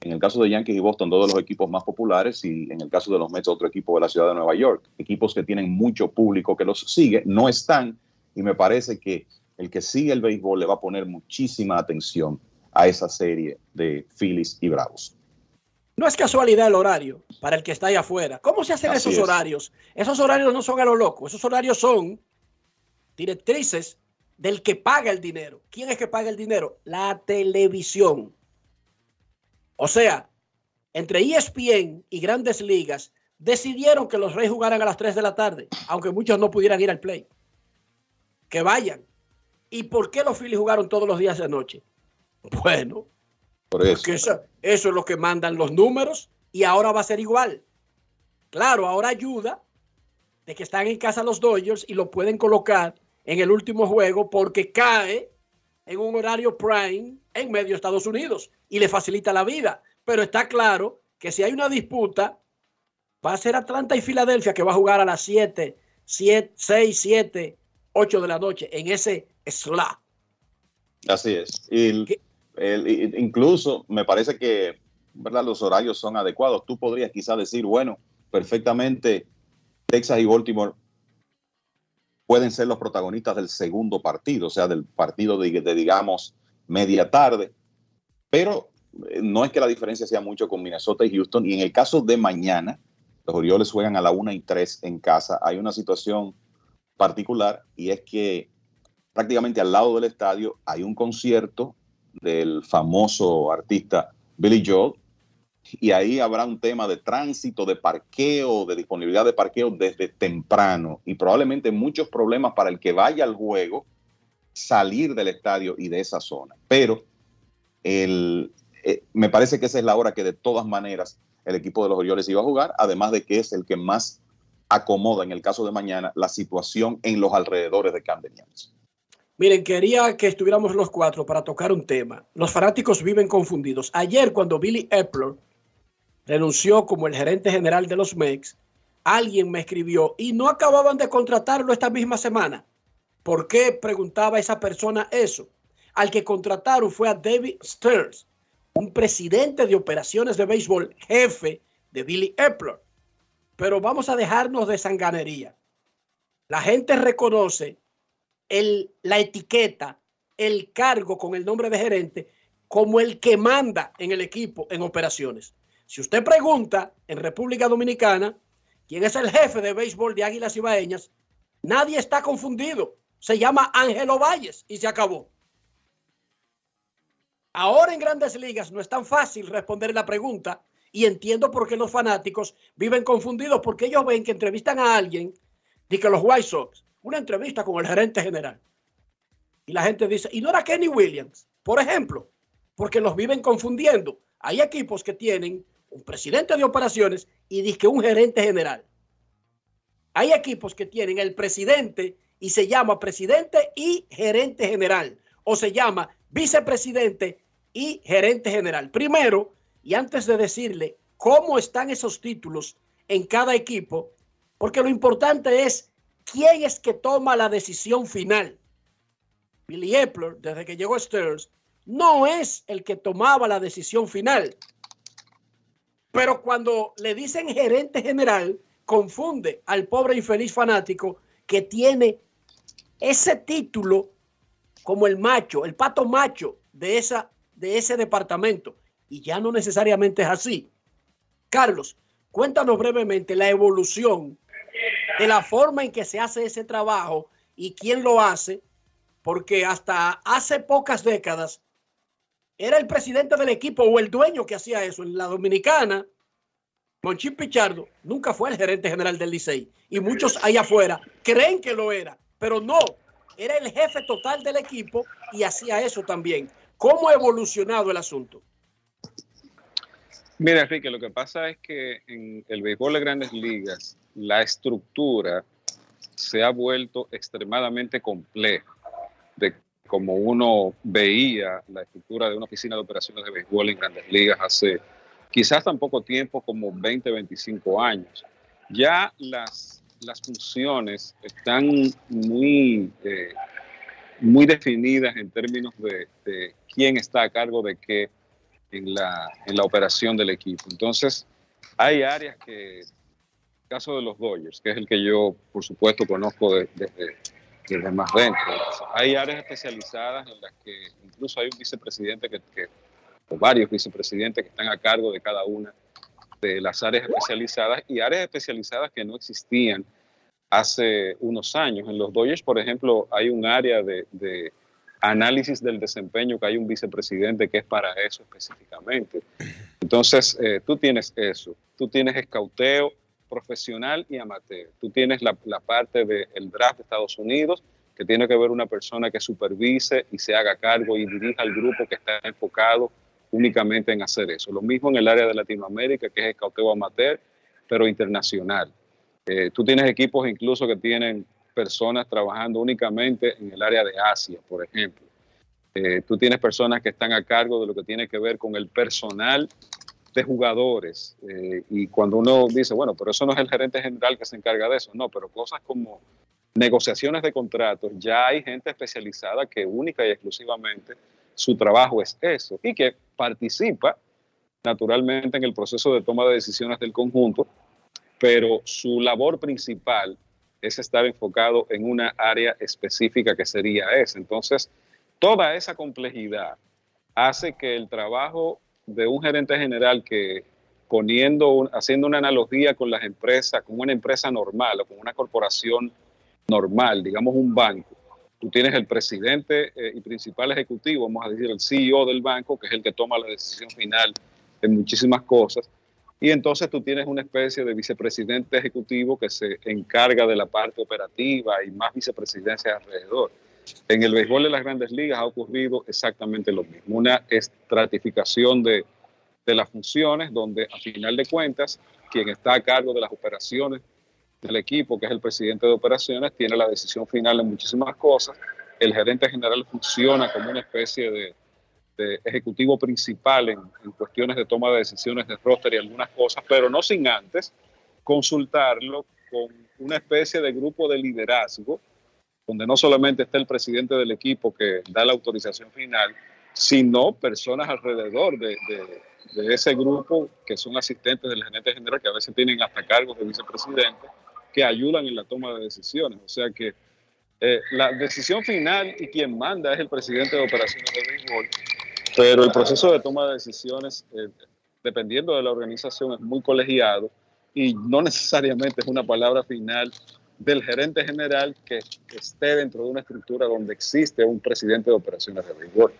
en el caso de Yankees y Boston, dos de los equipos más populares y en el caso de los Mets, otro equipo de la ciudad de Nueva York. Equipos que tienen mucho público que los sigue, no están y me parece que el que sigue el béisbol le va a poner muchísima atención a esa serie de Phillies y Bravos. No es casualidad el horario para el que está ahí afuera. ¿Cómo se hacen Así esos es. horarios? Esos horarios no son a lo loco. Esos horarios son directrices del que paga el dinero. ¿Quién es que paga el dinero? La televisión. O sea, entre ESPN y grandes ligas decidieron que los Reyes jugaran a las 3 de la tarde, aunque muchos no pudieran ir al play. Que vayan. ¿Y por qué los Phillies jugaron todos los días de noche? Bueno, Por eso. porque eso, eso es lo que mandan los números y ahora va a ser igual. Claro, ahora ayuda de que están en casa los Dodgers y lo pueden colocar en el último juego porque cae en un horario prime en medio de Estados Unidos y le facilita la vida. Pero está claro que si hay una disputa, va a ser Atlanta y Filadelfia que va a jugar a las 7, 7 6, 7, 8 de la noche en ese slot. Así es. Y incluso me parece que ¿verdad? los horarios son adecuados. Tú podrías quizás decir, bueno, perfectamente Texas y Baltimore pueden ser los protagonistas del segundo partido, o sea, del partido de, de, digamos, media tarde. Pero eh, no es que la diferencia sea mucho con Minnesota y Houston. Y en el caso de mañana, los Orioles juegan a la 1 y 3 en casa. Hay una situación particular y es que prácticamente al lado del estadio hay un concierto del famoso artista Billy Joel y ahí habrá un tema de tránsito, de parqueo, de disponibilidad de parqueo desde temprano y probablemente muchos problemas para el que vaya al juego salir del estadio y de esa zona. Pero eh, me parece que esa es la hora que de todas maneras el equipo de los Orioles iba a jugar, además de que es el que más acomoda en el caso de mañana la situación en los alrededores de Camden Yards. Miren, quería que estuviéramos los cuatro para tocar un tema. Los fanáticos viven confundidos. Ayer, cuando Billy Epler renunció como el gerente general de los Mex, alguien me escribió y no acababan de contratarlo esta misma semana. ¿Por qué preguntaba esa persona eso? Al que contrataron fue a David Stearns, un presidente de operaciones de béisbol, jefe de Billy Epler. Pero vamos a dejarnos de sanganería. La gente reconoce la etiqueta, el cargo con el nombre de gerente como el que manda en el equipo en operaciones. Si usted pregunta en República Dominicana quién es el jefe de béisbol de Águilas Ibaeñas, nadie está confundido. Se llama Ángelo Valles y se acabó. Ahora en grandes ligas no es tan fácil responder la pregunta y entiendo por qué los fanáticos viven confundidos porque ellos ven que entrevistan a alguien y que los White Sox, una entrevista con el gerente general. Y la gente dice, ¿y no era Kenny Williams? Por ejemplo, porque los viven confundiendo. Hay equipos que tienen un presidente de operaciones y dice un gerente general. Hay equipos que tienen el presidente y se llama presidente y gerente general. O se llama vicepresidente y gerente general. Primero, y antes de decirle cómo están esos títulos en cada equipo, porque lo importante es quién es que toma la decisión final. Billy Epler, desde que llegó Stearns, no es el que tomaba la decisión final. Pero cuando le dicen gerente general, confunde al pobre infeliz fanático que tiene ese título como el macho, el pato macho de, esa, de ese departamento. Y ya no necesariamente es así. Carlos, cuéntanos brevemente la evolución de la forma en que se hace ese trabajo y quién lo hace, porque hasta hace pocas décadas era el presidente del equipo o el dueño que hacía eso. En la dominicana, Monchín Pichardo nunca fue el gerente general del Licey y muchos allá afuera creen que lo era, pero no, era el jefe total del equipo y hacía eso también. ¿Cómo ha evolucionado el asunto? Mira, Enrique, lo que pasa es que en el béisbol de grandes ligas, la estructura se ha vuelto extremadamente compleja de como uno veía la estructura de una oficina de operaciones de béisbol en grandes ligas hace quizás tan poco tiempo como 20, 25 años. Ya las, las funciones están muy, eh, muy definidas en términos de, de quién está a cargo de qué en la, en la operación del equipo. Entonces, hay áreas que, el caso de los Dodgers, que es el que yo, por supuesto, conozco desde, desde más dentro, hay áreas especializadas en las que incluso hay un vicepresidente que, que, o varios vicepresidentes que están a cargo de cada una de las áreas especializadas y áreas especializadas que no existían hace unos años. En los Dodgers, por ejemplo, hay un área de, de análisis del desempeño, que hay un vicepresidente que es para eso específicamente. Entonces, eh, tú tienes eso, tú tienes escauteo profesional y amateur, tú tienes la, parte del draft de Estados Unidos, que tiene que ver una persona que supervise y se haga cargo y dirija al grupo que está enfocado únicamente en hacer eso. Lo mismo en el área de Latinoamérica, que es escauteo amateur, pero internacional. Eh, tú tienes equipos incluso que tienen personas trabajando únicamente en el área de Asia, por ejemplo. Eh, tú tienes personas que están a cargo de lo que tiene que ver con el personal de jugadores. Eh, y cuando uno dice, bueno, pero eso no es el gerente general que se encarga de eso, no, pero cosas como negociaciones de contratos, ya hay gente especializada que única y exclusivamente su trabajo es eso y que participa naturalmente en el proceso de toma de decisiones del conjunto, pero su labor principal es estar enfocado en una área específica que sería esa. Entonces, toda esa complejidad hace que el trabajo de un gerente general que poniendo, haciendo una analogía con las empresas, con una empresa normal o con una corporación normal, digamos un banco, tú tienes el presidente eh, y principal ejecutivo, vamos a decir el CEO del banco, que es el que toma la decisión final en muchísimas cosas, y entonces tú tienes una especie de vicepresidente ejecutivo que se encarga de la parte operativa y más vicepresidencia alrededor. En el béisbol de las grandes ligas ha ocurrido exactamente lo mismo, una estratificación de, de las funciones donde a final de cuentas quien está a cargo de las operaciones del equipo, que es el presidente de operaciones, tiene la decisión final en muchísimas cosas. El gerente general funciona como una especie de, de ejecutivo principal en, en, cuestiones de toma de decisiones de roster y algunas cosas, pero no sin antes consultarlo con una especie de grupo de liderazgo, donde no solamente está el presidente del equipo que da la autorización final, sino personas alrededor de, de, de ese grupo que son asistentes del gerente general, que a veces tienen hasta cargos de vicepresidente, que ayudan en la toma de decisiones. O sea que eh, la decisión final y quien manda es el presidente de operaciones de béisbol, pero el proceso de toma de decisiones, eh, dependiendo de la organización, es muy colegiado y no necesariamente es una palabra final del gerente general que esté dentro de una estructura donde existe un presidente de operaciones de béisbol.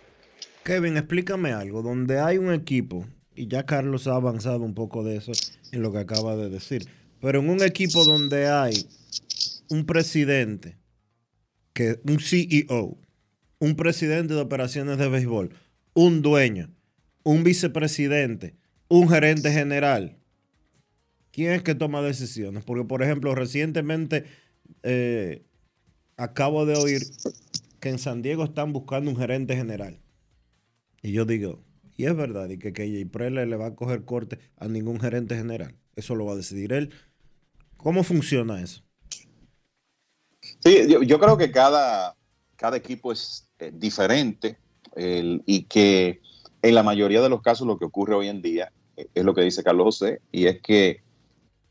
Kevin, explícame algo, donde hay un equipo, y ya Carlos ha avanzado un poco de eso en lo que acaba de decir, pero en un equipo donde hay un presidente, que, un CEO, un presidente de operaciones de béisbol, un dueño, un vicepresidente, un gerente general. ¿Quién es que toma decisiones? Porque, por ejemplo, recientemente eh, acabo de oír que en San Diego están buscando un gerente general. Y yo digo, y es verdad, y que KJ Preller le va a coger corte a ningún gerente general. Eso lo va a decidir él. ¿Cómo funciona eso? Sí, yo, yo creo que cada, cada equipo es eh, diferente y que en la mayoría de los casos lo que ocurre hoy en día eh, es lo que dice Carlos José, y es que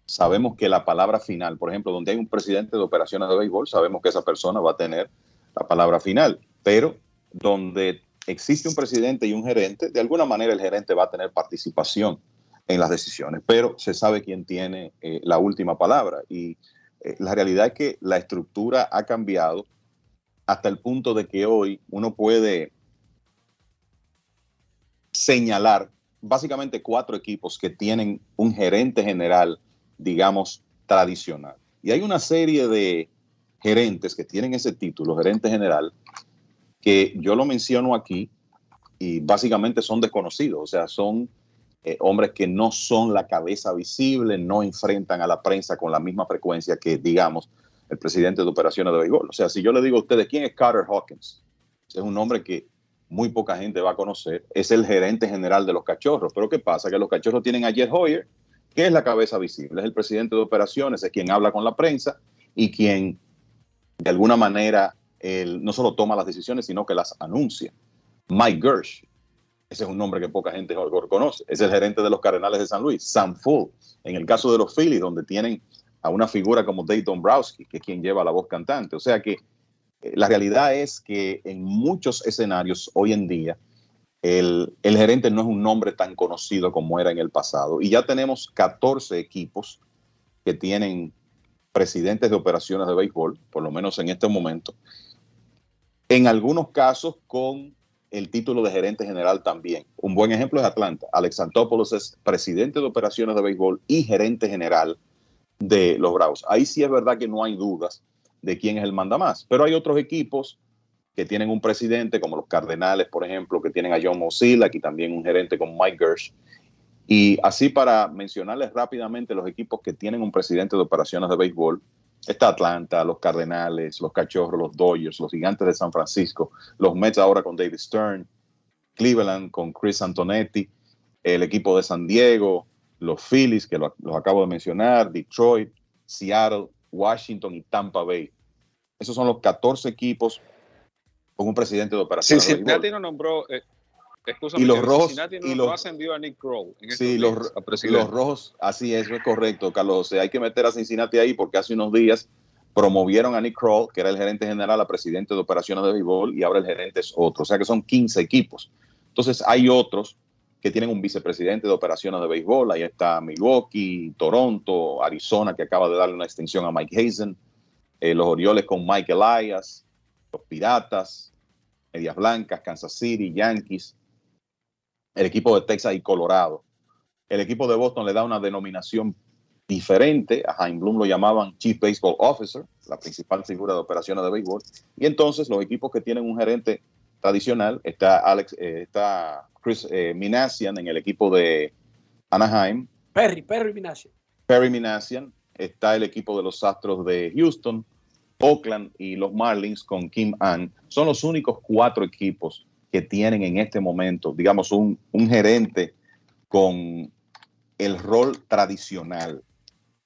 sabemos que la palabra final, por ejemplo, donde hay un presidente de operaciones de béisbol, sabemos que esa persona va a tener la palabra final, pero donde existe un presidente y un gerente, de alguna manera el gerente va a tener participación en las decisiones, pero se sabe quién tiene eh, la última palabra. Y eh, la realidad es que la estructura ha cambiado hasta el punto de que hoy uno puede señalar básicamente cuatro equipos que tienen un gerente general, digamos, tradicional. Y hay una serie de gerentes que tienen ese título, gerente general, que yo lo menciono aquí y básicamente son desconocidos, o sea, son eh, hombres que no son la cabeza visible, no enfrentan a la prensa con la misma frecuencia que, digamos, el presidente de operaciones de béisbol. O sea, si yo le digo a ustedes, ¿quién es Carter Hawkins? Es un hombre que muy poca gente va a conocer. Es el gerente general de los cachorros. Pero ¿qué pasa? Que los cachorros tienen a Jeff Hoyer, que es la cabeza visible, es el presidente de operaciones, es quien habla con la prensa y quien de alguna manera él no solo toma las decisiones, sino que las anuncia. Mike Gersh, ese es un nombre que poca gente conoce, es el gerente de los Cardenales de San Luis. Sam Full, en el caso de los Phillies, donde tienen a una figura como Dayton Browski, que es quien lleva la voz cantante. O sea que la realidad es que en muchos escenarios hoy en día, el, el, gerente no es un nombre tan conocido como era en el pasado. Y ya tenemos 14 equipos que tienen presidentes de operaciones de béisbol, por lo menos en este momento, en algunos casos con el título de gerente general también. Un buen ejemplo es Atlanta. Alex Antopoulos es presidente de operaciones de béisbol y gerente general de los Bravos. Ahí sí es verdad que no hay dudas de quién es el manda más, pero hay otros equipos que tienen un presidente, como los Cardenales, por ejemplo, que tienen a John Mozilla, aquí también un gerente como Mike Gersh. Y así para mencionarles rápidamente los equipos que tienen un presidente de operaciones de béisbol, Está Atlanta, los Cardenales, los Cachorros, los Dodgers, los Gigantes de San Francisco, los Mets ahora con David Stern, Cleveland con Chris Antonetti, el equipo de San Diego, los Phillies, que los acabo de mencionar, Detroit, Seattle, Washington y Tampa Bay. Esos son los 14 equipos con un presidente de operaciones. Cincinnati no nombró, eh, y los rojos y los, ascendió a Nick Crow. sí, los, los, rojos, así es, es correcto, Carlos. hay que meter a Cincinnati ahí porque hace unos días promovieron a Nick Kroll, que era el gerente general, a presidente de operaciones de béisbol, y ahora el gerente es otro. O sea que son 15 equipos. Entonces hay otros que tienen un vicepresidente de operaciones de béisbol. Ahí está Milwaukee, Toronto, Arizona, que acaba de darle una extensión a Mike Hazen, eh, los Orioles con Mike Elias, los Piratas, Medias Blancas, Kansas City, Yankees el equipo de Texas y Colorado. El equipo de Boston le da una denominación diferente. A Jaime Bloom lo llamaban Chief Baseball Officer, la principal figura de operaciones de béisbol. Y entonces los equipos que tienen un gerente tradicional, está, Alex, eh, está Chris eh, Minasian en el equipo de Anaheim. Perry, Perry Minasian. Perry Minasian. Está el equipo de los Astros de Houston, Oakland y los Marlins con Kim Ann. Son los únicos cuatro equipos que tienen en este momento, digamos, un, gerente con el rol tradicional,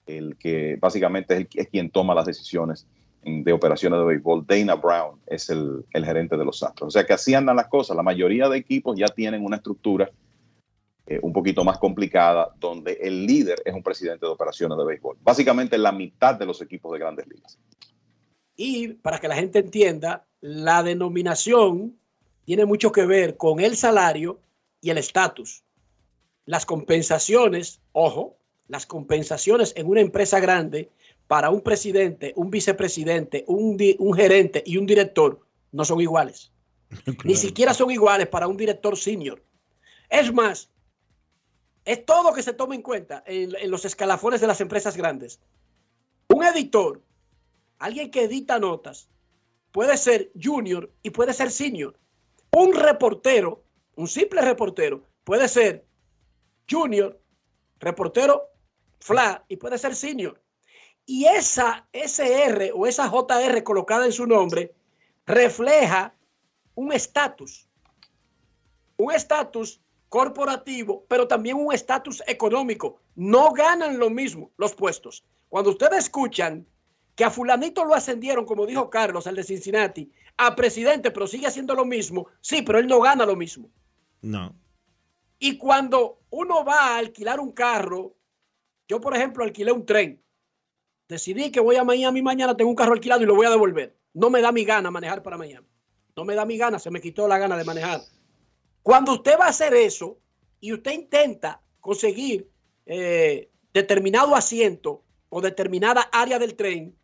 el que básicamente es, quien toma las decisiones de operaciones de béisbol. Dana Brown es el, gerente de los Astros. O sea que así andan las cosas. La mayoría de equipos ya tienen una estructura eh, un poquito más complicada, donde el líder es un presidente de operaciones de béisbol. Básicamente la mitad de los equipos de grandes ligas. Y para que la gente entienda, la denominación tiene mucho que ver con el salario y el estatus. Las compensaciones, ojo, las compensaciones en una empresa grande para un presidente, un vicepresidente, un, un gerente y un director no son iguales. (laughs) Ni siquiera son iguales para un director senior. Es más, es todo que se toma en cuenta en, los escalafones de las empresas grandes. Un editor, alguien que edita notas, puede ser junior y puede ser senior. Un reportero, un simple reportero, puede ser junior, reportero FLA y puede ser senior. Y esa SR o esa JR colocada en su nombre refleja un estatus, un estatus corporativo, pero también un estatus económico. No ganan lo mismo los puestos. Cuando ustedes escuchan que a fulanito lo ascendieron, como dijo Carlos, el de Cincinnati, a presidente, pero sigue haciendo lo mismo. Sí, pero él no gana lo mismo. No. Y cuando uno va a alquilar un carro Yo, por ejemplo, alquilé un tren. Decidí que voy a Miami mañana, tengo un carro alquilado y lo voy a devolver. No me da mi gana manejar para Miami. No me da mi gana, se me quitó la gana de manejar. Cuando usted va a hacer eso y usted intenta conseguir eh, determinado asiento o determinada área del tren,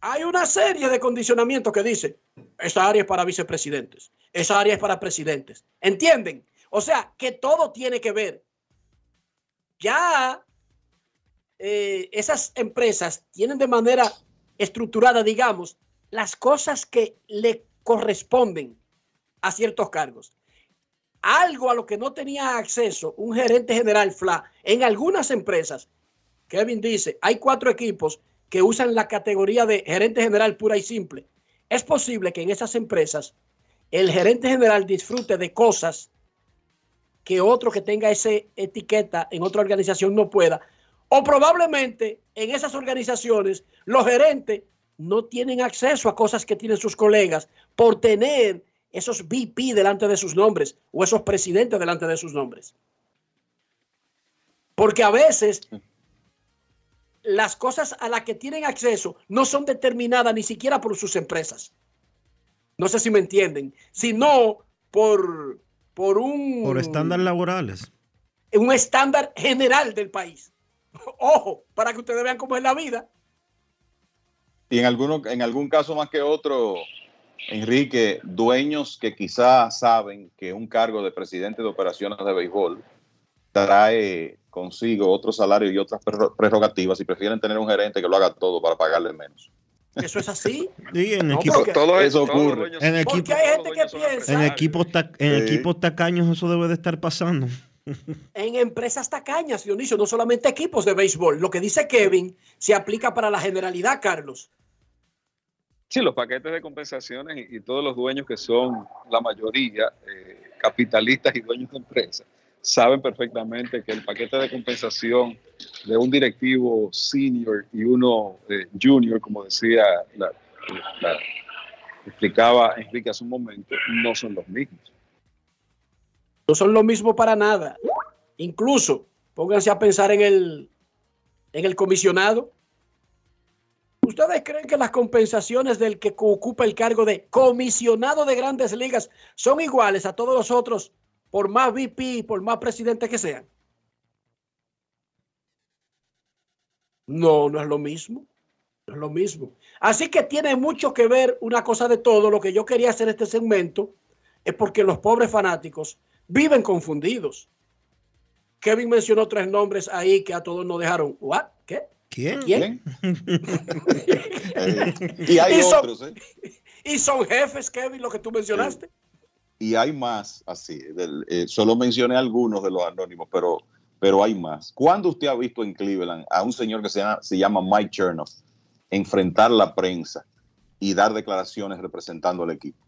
hay una serie de condicionamientos que dice, esa área es para vicepresidentes, esa área es para presidentes. ¿Entienden? O sea, que todo tiene que ver. Ya eh, esas empresas tienen de manera estructurada, digamos, las cosas que le corresponden a ciertos cargos. Algo a lo que no tenía acceso un gerente general FLA en algunas empresas. Kevin dice, hay cuatro equipos que usan la categoría de gerente general pura y simple. Es posible que en esas empresas el gerente general disfrute de cosas que otro que tenga esa etiqueta en otra organización no pueda. O probablemente en esas organizaciones los gerentes no tienen acceso a cosas que tienen sus colegas por tener esos VP delante de sus nombres o esos presidentes delante de sus nombres. Porque a veces las cosas a las que tienen acceso no son determinadas ni siquiera por sus empresas. No sé si me entienden, sino por, por un... Por estándares laborales. Un estándar general del país. (laughs) Ojo, para que ustedes vean cómo es la vida. Y en, alguno, en algún caso más que otro, Enrique, dueños que quizás saben que un cargo de presidente de operaciones de béisbol trae consigo otro salario y otras prerrogativas y prefieren tener un gerente que lo haga todo para pagarle menos. Eso es así. Sí, en No, equipo, Todo eso ocurre. En equipo, Porque hay gente que piensa en equipos ta- en Sí. equipos tacaños eso debe de estar pasando. (laughs) en empresas tacañas, Dionisio, no solamente equipos de béisbol. Lo que dice Kevin se aplica para la generalidad, Carlos. Sí, los paquetes de compensaciones y, todos los dueños que son la mayoría eh, capitalistas y dueños de empresas saben perfectamente que el paquete de compensación de un directivo senior y uno eh, junior, como decía, explicaba Enrique hace un momento, no son los mismos. No son lo mismo para nada. Incluso, pónganse a pensar en el, en el comisionado. ¿Ustedes creen que las compensaciones del que ocupa el cargo de comisionado de grandes ligas son iguales a todos los otros, por más VP, por más presidente que sean? No, no es lo mismo. No es lo mismo. Así que tiene mucho que ver una cosa de todo. Lo que yo quería hacer este segmento es porque los pobres fanáticos viven confundidos. Kevin mencionó tres nombres ahí que a todos nos dejaron. ¿What? ¿Qué? ¿Quién? ¿Quién? (laughs) Y hay Y son- otros, ¿eh? Y son jefes, Kevin, lo que tú mencionaste. Y hay más así. del- eh, solo mencioné algunos de los anónimos, pero, pero hay más. ¿Cuándo usted ha visto en Cleveland a un señor que se llama, se llama Mike Chernoff enfrentar la prensa y dar declaraciones representando al equipo?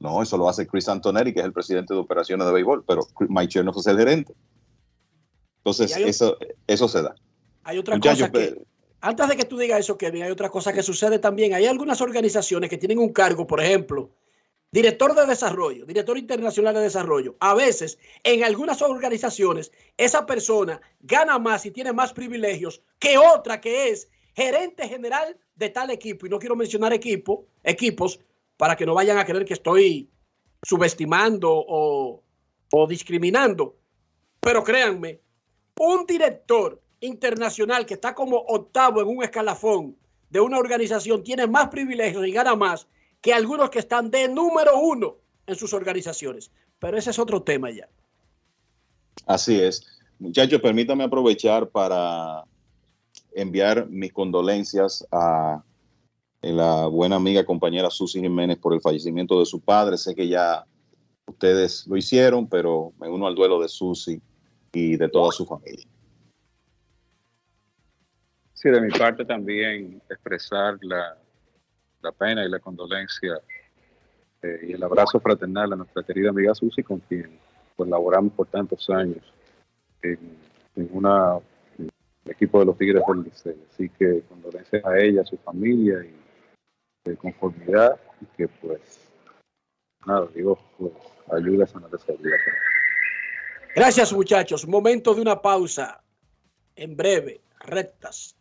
No, eso lo hace Chris Antonelli, que es el presidente de operaciones de béisbol, pero Mike Chernoff es el gerente. Entonces, eso, eso se da. Hay otra Muchachos, cosa que, antes de que tú digas eso, Kevin, hay otra cosa que sucede también. Hay algunas organizaciones que tienen un cargo, por ejemplo, director de desarrollo, director internacional de desarrollo. A veces, en algunas organizaciones, esa persona gana más y tiene más privilegios que otra que es gerente general de tal equipo. Y no quiero mencionar equipo, equipos para que no vayan a creer que estoy subestimando o, o discriminando. Pero créanme, un director internacional que está como octavo en un escalafón de una organización tiene más privilegios y gana más que algunos que están de número uno en sus organizaciones. Pero ese es otro tema ya. Así es. Muchachos, permítame aprovechar para enviar mis condolencias a la buena amiga compañera Susy Jiménez por el fallecimiento de su padre. Sé que ya ustedes lo hicieron, pero me uno al duelo de Susy y de toda su familia. Sí, de mi parte también expresar la, la pena y la condolencia eh, y el abrazo fraternal a nuestra querida amiga Susi, con quien colaboramos por tantos años en, en una equipo de los Tigres del Liceo. Así que condolencias a ella, a su familia y de conformidad y que pues nada, digo, pues ayuda a sanar esa. Gracias muchachos. Momento de una pausa. En breve rectas,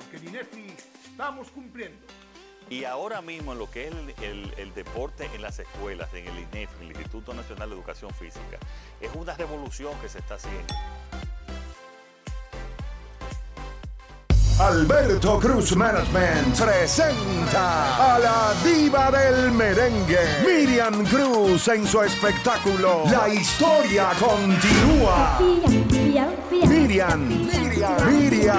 porque en INEFI estamos cumpliendo. Y ahora mismo en lo que es el, el- el deporte en las escuelas, en el INEF, el Instituto Nacional de Educación Física, es una revolución que se está haciendo. Alberto Cruz Management presenta a la diva del merengue, Miriam Cruz en su espectáculo La historia continúa. Miriam, Miriam, Miriam, Miriam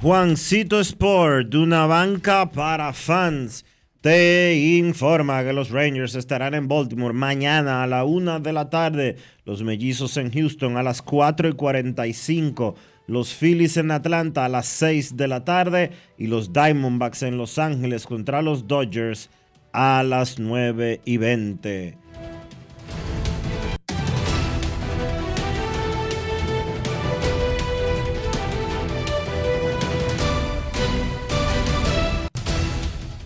Juancito Sport, de una banca para fans, te informa que los Rangers estarán en Baltimore mañana a la una de la tarde, los Mellizos en Houston a las 4 y 45, los Phillies en Atlanta a las 6 de la tarde. Y los Diamondbacks en Los Ángeles contra los Dodgers a las 9 y 20.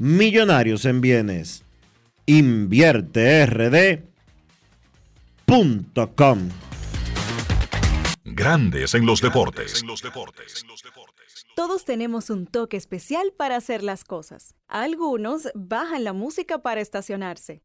Millonarios en bienes. InvierteRD.com. Grandes en los deportes. Todos tenemos un toque especial para hacer las cosas. Algunos bajan la música para estacionarse.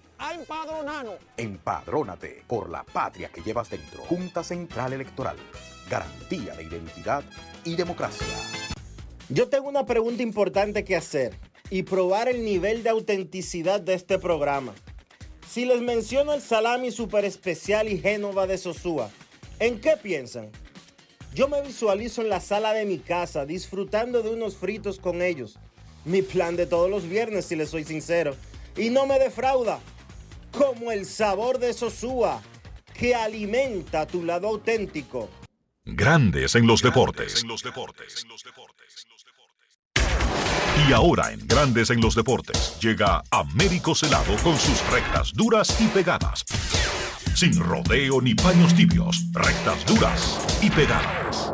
a empadronarnos. Empadrónate por la patria que llevas dentro. Junta Central Electoral. Garantía de identidad y democracia. Yo tengo una pregunta importante que hacer y probar el nivel de autenticidad de este programa. Si les menciono el salami super especial y Génova de Sosúa, ¿en qué piensan? Yo me visualizo en la sala de mi casa disfrutando de unos fritos con ellos. Mi plan de todos los viernes, si les soy sincero. Y no me defrauda. Como el sabor de Sosúa, que alimenta tu lado auténtico. Grandes en los deportes. Y ahora en Grandes en los deportes llega Américo Celado con sus rectas duras y pegadas. Sin rodeo ni paños tibios, rectas duras y pegadas.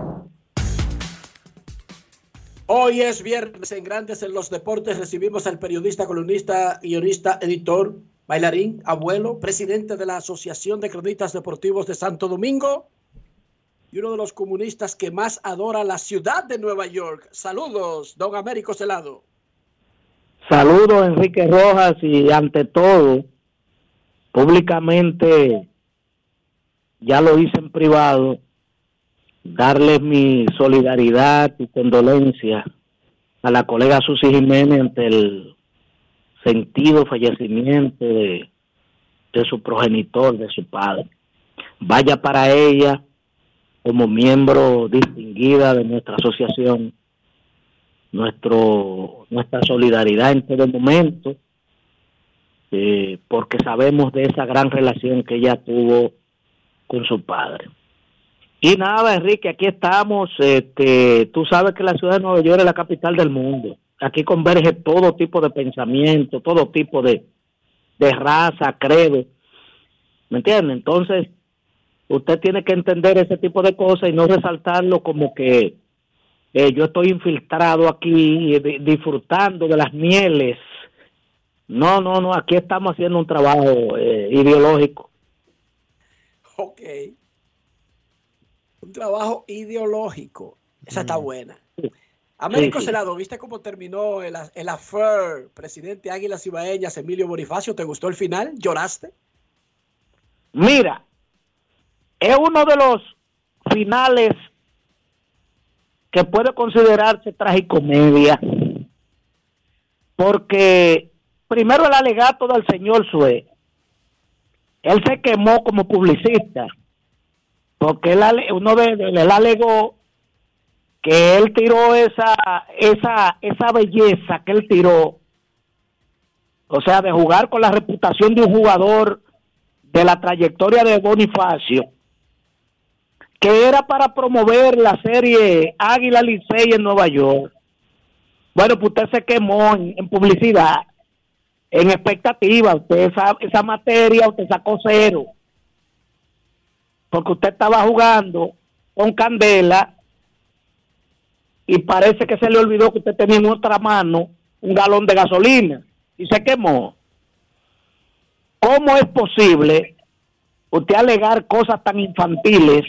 Hoy es viernes en Grandes en los Deportes. Recibimos al periodista, columnista, guionista, editor, bailarín, abuelo, presidente de la Asociación de Cronistas Deportivos de Santo Domingo y uno de los comunistas que más adora la ciudad de Nueva York. Saludos, don Américo Celado. Saludos, Enrique Rojas, y ante todo, públicamente, ya lo hice en privado, darles mi solidaridad y condolencia a la colega Susi Jiménez ante el sentido fallecimiento de, su progenitor, de su padre. Vaya para ella como miembro distinguida de nuestra asociación nuestro nuestra solidaridad en todo momento eh, porque sabemos de esa gran relación que ella tuvo con su padre y nada Enrique aquí estamos este tú sabes que la ciudad de Nueva York es la capital del mundo aquí converge todo tipo de pensamiento todo tipo de de raza credo ¿me entiendes? entonces usted tiene que entender ese tipo de cosas y no resaltarlo como que eh, yo estoy infiltrado aquí eh, di- disfrutando de las mieles. No, no, no, aquí estamos haciendo un trabajo eh, ideológico. Ok. Un trabajo ideológico. Esa está buena. Américo Sí, sí. Celado, ¿viste cómo terminó el, el affair presidente Águilas Ibaeñas, Emilio Bonifacio? ¿Te gustó el final? ¿Lloraste? Mira, es uno de los finales que puede considerarse tragicomedia, porque primero el alegato del señor Sue, él se quemó como publicista, porque él, uno de de- él alegó que él tiró esa, esa, esa belleza que él tiró, o sea, de jugar con la reputación de un jugador de la trayectoria de Bonifacio, que era para promover la serie Águila Licey en Nueva York. Bueno, pues usted se quemó en, publicidad, en expectativa. Usted esa, esa materia, usted sacó cero. Porque usted estaba jugando con candela y parece que se le olvidó que usted tenía en otra mano un galón de gasolina y se quemó. ¿Cómo es posible usted alegar cosas tan infantiles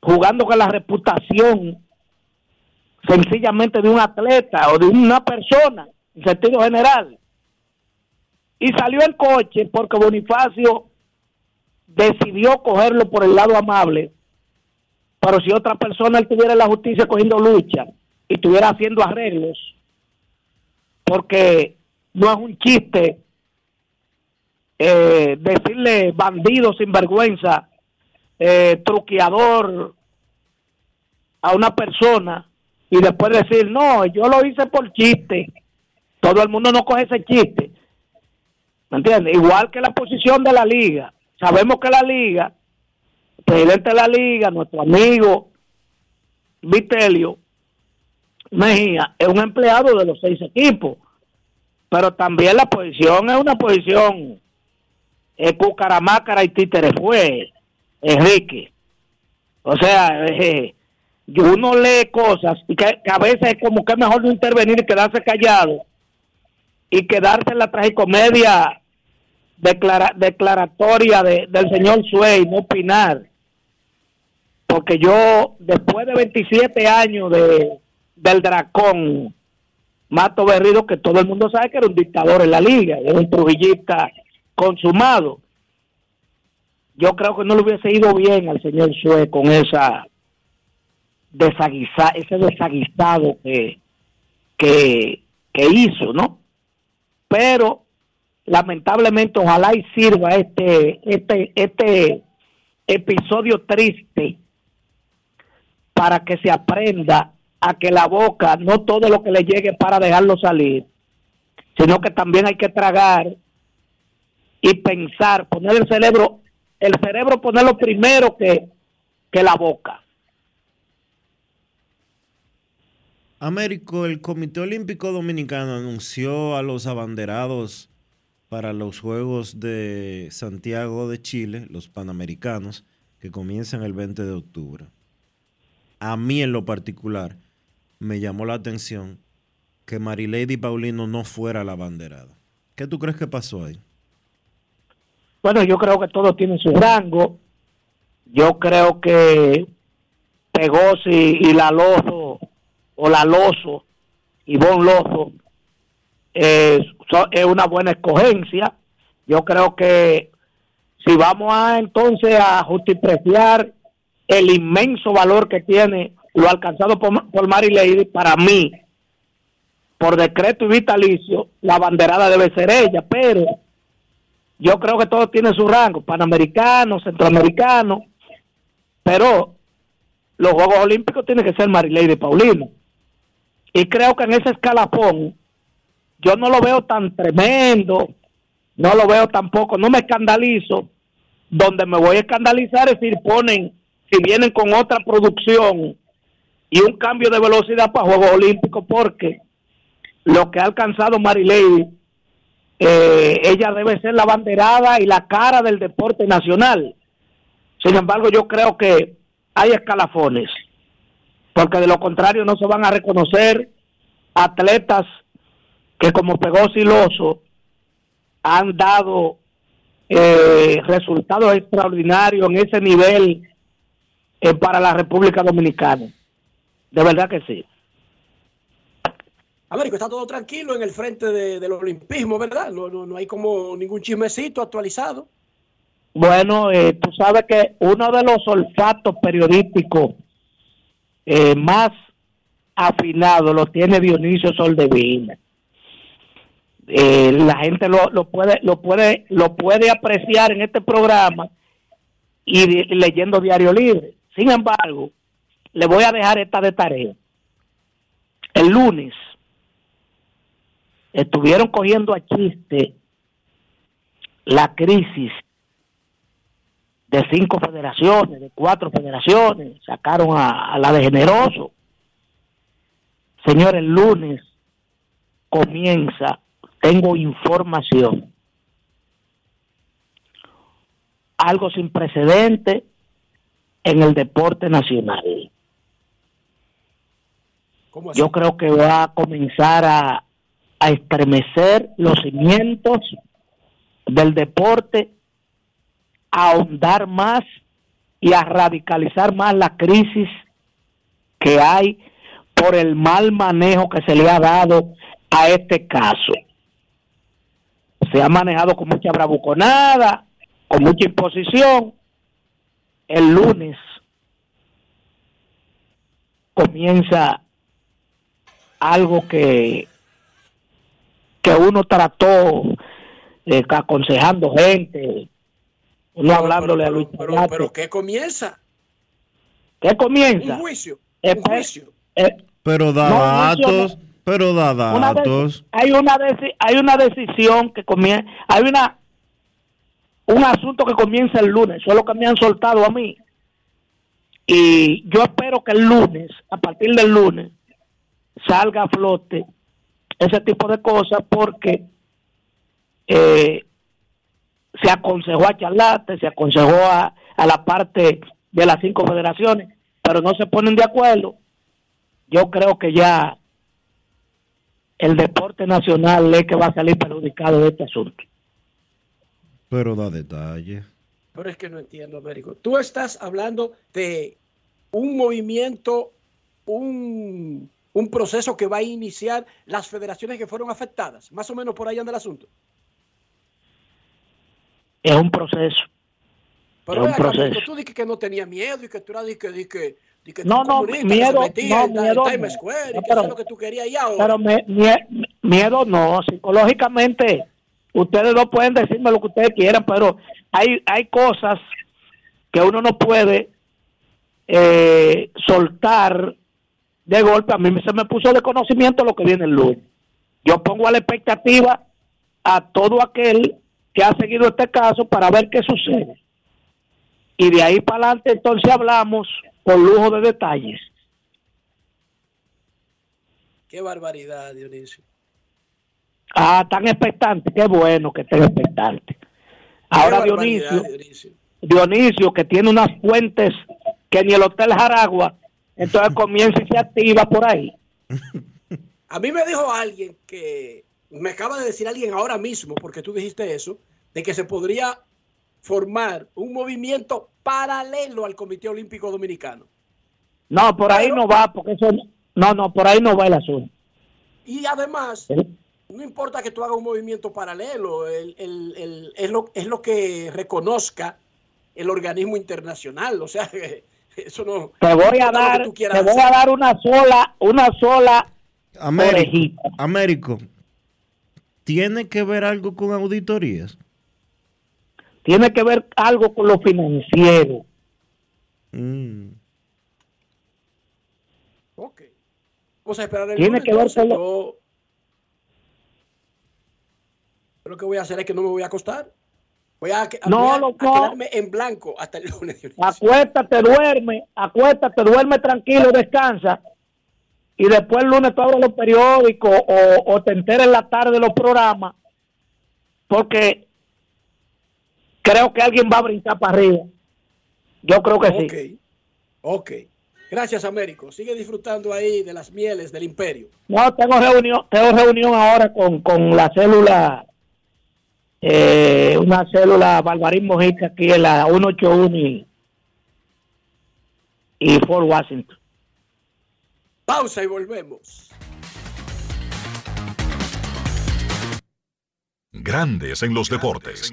jugando con la reputación sencillamente de un atleta o de una persona en sentido general? Y salió el coche porque Bonifacio decidió cogerlo por el lado amable, pero si otra persona estuviera en la justicia cogiendo lucha y estuviera haciendo arreglos, porque no es un chiste eh, decirle bandido sinvergüenza, eh, truqueador a una persona y después decir, no, yo lo hice por chiste. Todo el mundo no coge ese chiste. ¿Me entiendes? Igual que la posición de la liga. Sabemos que la liga, presidente de la liga, nuestro amigo Vitelio Mejía, es un empleado de los seis equipos. Pero también la posición es una posición eh, cucaramácara y títere fue, Enrique. O sea, eh, uno lee cosas y que, que a veces es como que es mejor no intervenir y quedarse callado y quedarse en la tragicomedia declara, declaratoria de, del señor Suey, no opinar. Porque yo, después de 27 años de, del dracón, Mato Berrido, que todo el mundo sabe que era un dictador en la liga, era un trujillista consumado. Yo creo que no le hubiese ido bien al señor Suey con esa desaguisa, ese desaguisado que, que, que hizo, ¿no? Pero lamentablemente ojalá y sirva este, este, este episodio triste para que se aprenda a que la boca no todo lo que le llegue para dejarlo salir, sino que también hay que tragar y pensar, poner el cerebro, el cerebro ponerlo primero que, que la boca. Américo, el Comité Olímpico Dominicano anunció a los abanderados para los Juegos de Santiago de Chile, los Panamericanos, que comienzan el 20 de octubre. A mí en lo particular me llamó la atención que Marilady Paulino no fuera la abanderada. ¿Qué tú crees que pasó ahí? Bueno, yo creo que todo tiene su rango. Yo creo que Pegosi y la Lozo, o la Lozo, y Bon Lozo, eh, es una buena escogencia. Yo creo que si vamos a entonces a justipreciar el inmenso valor que tiene lo alcanzado por, por Mary Lady, para mí, por decreto y vitalicio, la banderada debe ser ella, pero yo creo que todo tiene su rango, panamericano, centroamericano, pero los Juegos Olímpicos tienen que ser Marilady Paulino. Y creo que en ese escalafón yo no lo veo tan tremendo, no lo veo tampoco, no me escandalizo. Donde me voy a escandalizar es si ponen, si vienen con otra producción y un cambio de velocidad para Juegos Olímpicos, porque lo que ha alcanzado Marilady, eh, ella debe ser la banderada y la cara del deporte nacional. Sin embargo, yo creo que hay escalafones, porque de lo contrario no se van a reconocer atletas que como Pegosi y Lozo han dado eh, resultados extraordinarios en ese nivel para la República Dominicana. De verdad que sí. Américo, está todo tranquilo en el frente de- del olimpismo, ¿verdad? No, no, no hay como ningún chismecito actualizado. Bueno, eh, tú sabes que uno de los olfatos periodísticos eh, más afinados lo tiene Dionisio Soldevila. Eh, la gente lo, lo puede lo puede lo puede apreciar en este programa y, leyendo Diario Libre. Sin embargo, le voy a dejar esta de tarea. El lunes estuvieron cogiendo a chiste la crisis de cinco federaciones, de cuatro federaciones, sacaron a, la de generoso. Señor, el lunes comienza, tengo información, algo sin precedente en el deporte nacional. Yo creo que va a comenzar a, a estremecer los cimientos del deporte, a ahondar más y a radicalizar más la crisis que hay por el mal manejo que se le ha dado a este caso. Se ha manejado con mucha bravuconada, con mucha imposición. El lunes comienza algo que, que uno trató eh, aconsejando gente, uno hablándole a Luis Pero, Tallate. pero ¿qué comienza? ¿Qué comienza? Un juicio. Eh, Un pues, juicio. eh, Pero da No, no, no. datos, pero da una datos. hay una hay una decisión que comienza, hay una un asunto que comienza el lunes, eso es lo que me han soltado a mí. Y yo espero que el lunes, a partir del lunes, salga a flote ese tipo de cosas porque eh, se aconsejó a Charlate, se aconsejó a, a la parte de las cinco federaciones, pero no se ponen de acuerdo. Yo creo que ya el deporte nacional es que va a salir perjudicado de este asunto. Pero da detalles. Pero es que no entiendo, Américo. Tú estás hablando de un movimiento, un, un proceso que va a iniciar las federaciones que fueron afectadas. Más o menos por ahí anda el asunto. Es un proceso. Pero Es un acá, proceso. Tú dijiste que no tenía miedo y que tú eras que, di que, di que No, no, miedo, no, miedo Times. Square No, pero- eso es lo que tú querías y ahora. Pero me- mie- miedo no, psicológicamente ustedes no pueden decirme lo que ustedes quieran, pero hay, hay cosas que uno no puede eh, soltar de golpe. A mí se me puso de conocimiento lo que viene el lunes. Yo pongo a la expectativa a todo aquel que ha seguido este caso para ver qué sucede. Y de ahí para adelante entonces hablamos con lujo de detalles. Qué barbaridad, Dionisio. Ah, tan expectante, qué bueno que estén expectantes. Ahora Dionisio, Dionisio. Que tiene unas fuentes que ni el Hotel Jaragua, entonces (laughs) comienza y se activa por ahí. A mí me dijo alguien que, me acaba de decir alguien ahora mismo, porque tú dijiste eso, de que se podría formar un movimiento paralelo al Comité Olímpico Dominicano. No, por ahí no va, porque eso, no, no, por ahí no va el asunto. Y además, no importa que tú hagas un movimiento paralelo, el- el- el- es, lo, es lo que reconozca el organismo internacional. O sea, (laughs) eso no. Te voy a dar, te voy hacer. a dar una sola, una sola Américo, orejita. Américo, ¿tiene que ver algo con auditorías? Tiene que ver algo con lo financiero. Mm. Vamos a esperar el Tiene lunes, que ver entonces, lo- yo- yo lo que voy a hacer es que no me voy a acostar. Voy a, que- a- No, voy a- no, a no. quedarme en blanco hasta el lunes. Acuéstate, duerme, acuéstate, duerme tranquilo, descansa. Y después el lunes tú abres los periódicos o, o te enteras en la tarde de los programas. Porque creo que alguien va a brincar para arriba. Yo creo que sí. Ok. Gracias, Américo. Sigue disfrutando ahí de las mieles del imperio. No, tengo reunión, tengo reunión ahora con, con la célula, eh, una célula Barbarín Mojica aquí en la 181 y, y Fort Washington. Pausa y volvemos. Grandes en los deportes.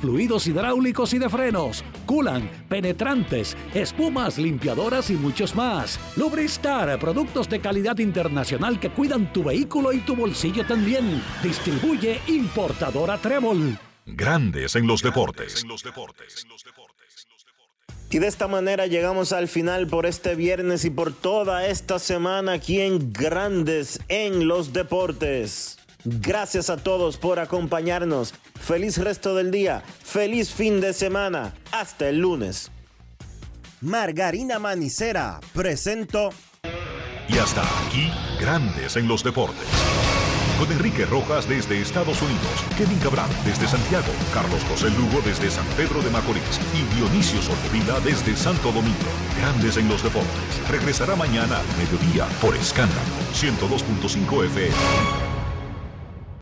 fluidos hidráulicos y de frenos, culan, penetrantes, espumas, limpiadoras y muchos más. Lubristar, productos de calidad internacional que cuidan tu vehículo y tu bolsillo también. Distribuye importadora Trébol. Grandes en los deportes. Y de esta manera llegamos al final por este viernes y por toda esta semana aquí en Grandes en los Deportes. Gracias a todos por acompañarnos. Feliz resto del día. Feliz fin de semana. Hasta el lunes. Margarina Manicera presento Y hasta aquí, Grandes en los deportes. Con Enrique Rojas desde Estados Unidos, Kevin Cabral desde Santiago, Carlos José Lugo desde San Pedro de Macorís y Dionisio Solterida desde Santo Domingo. Grandes en los deportes. Regresará mañana al mediodía por Escándalo 102.5 FM.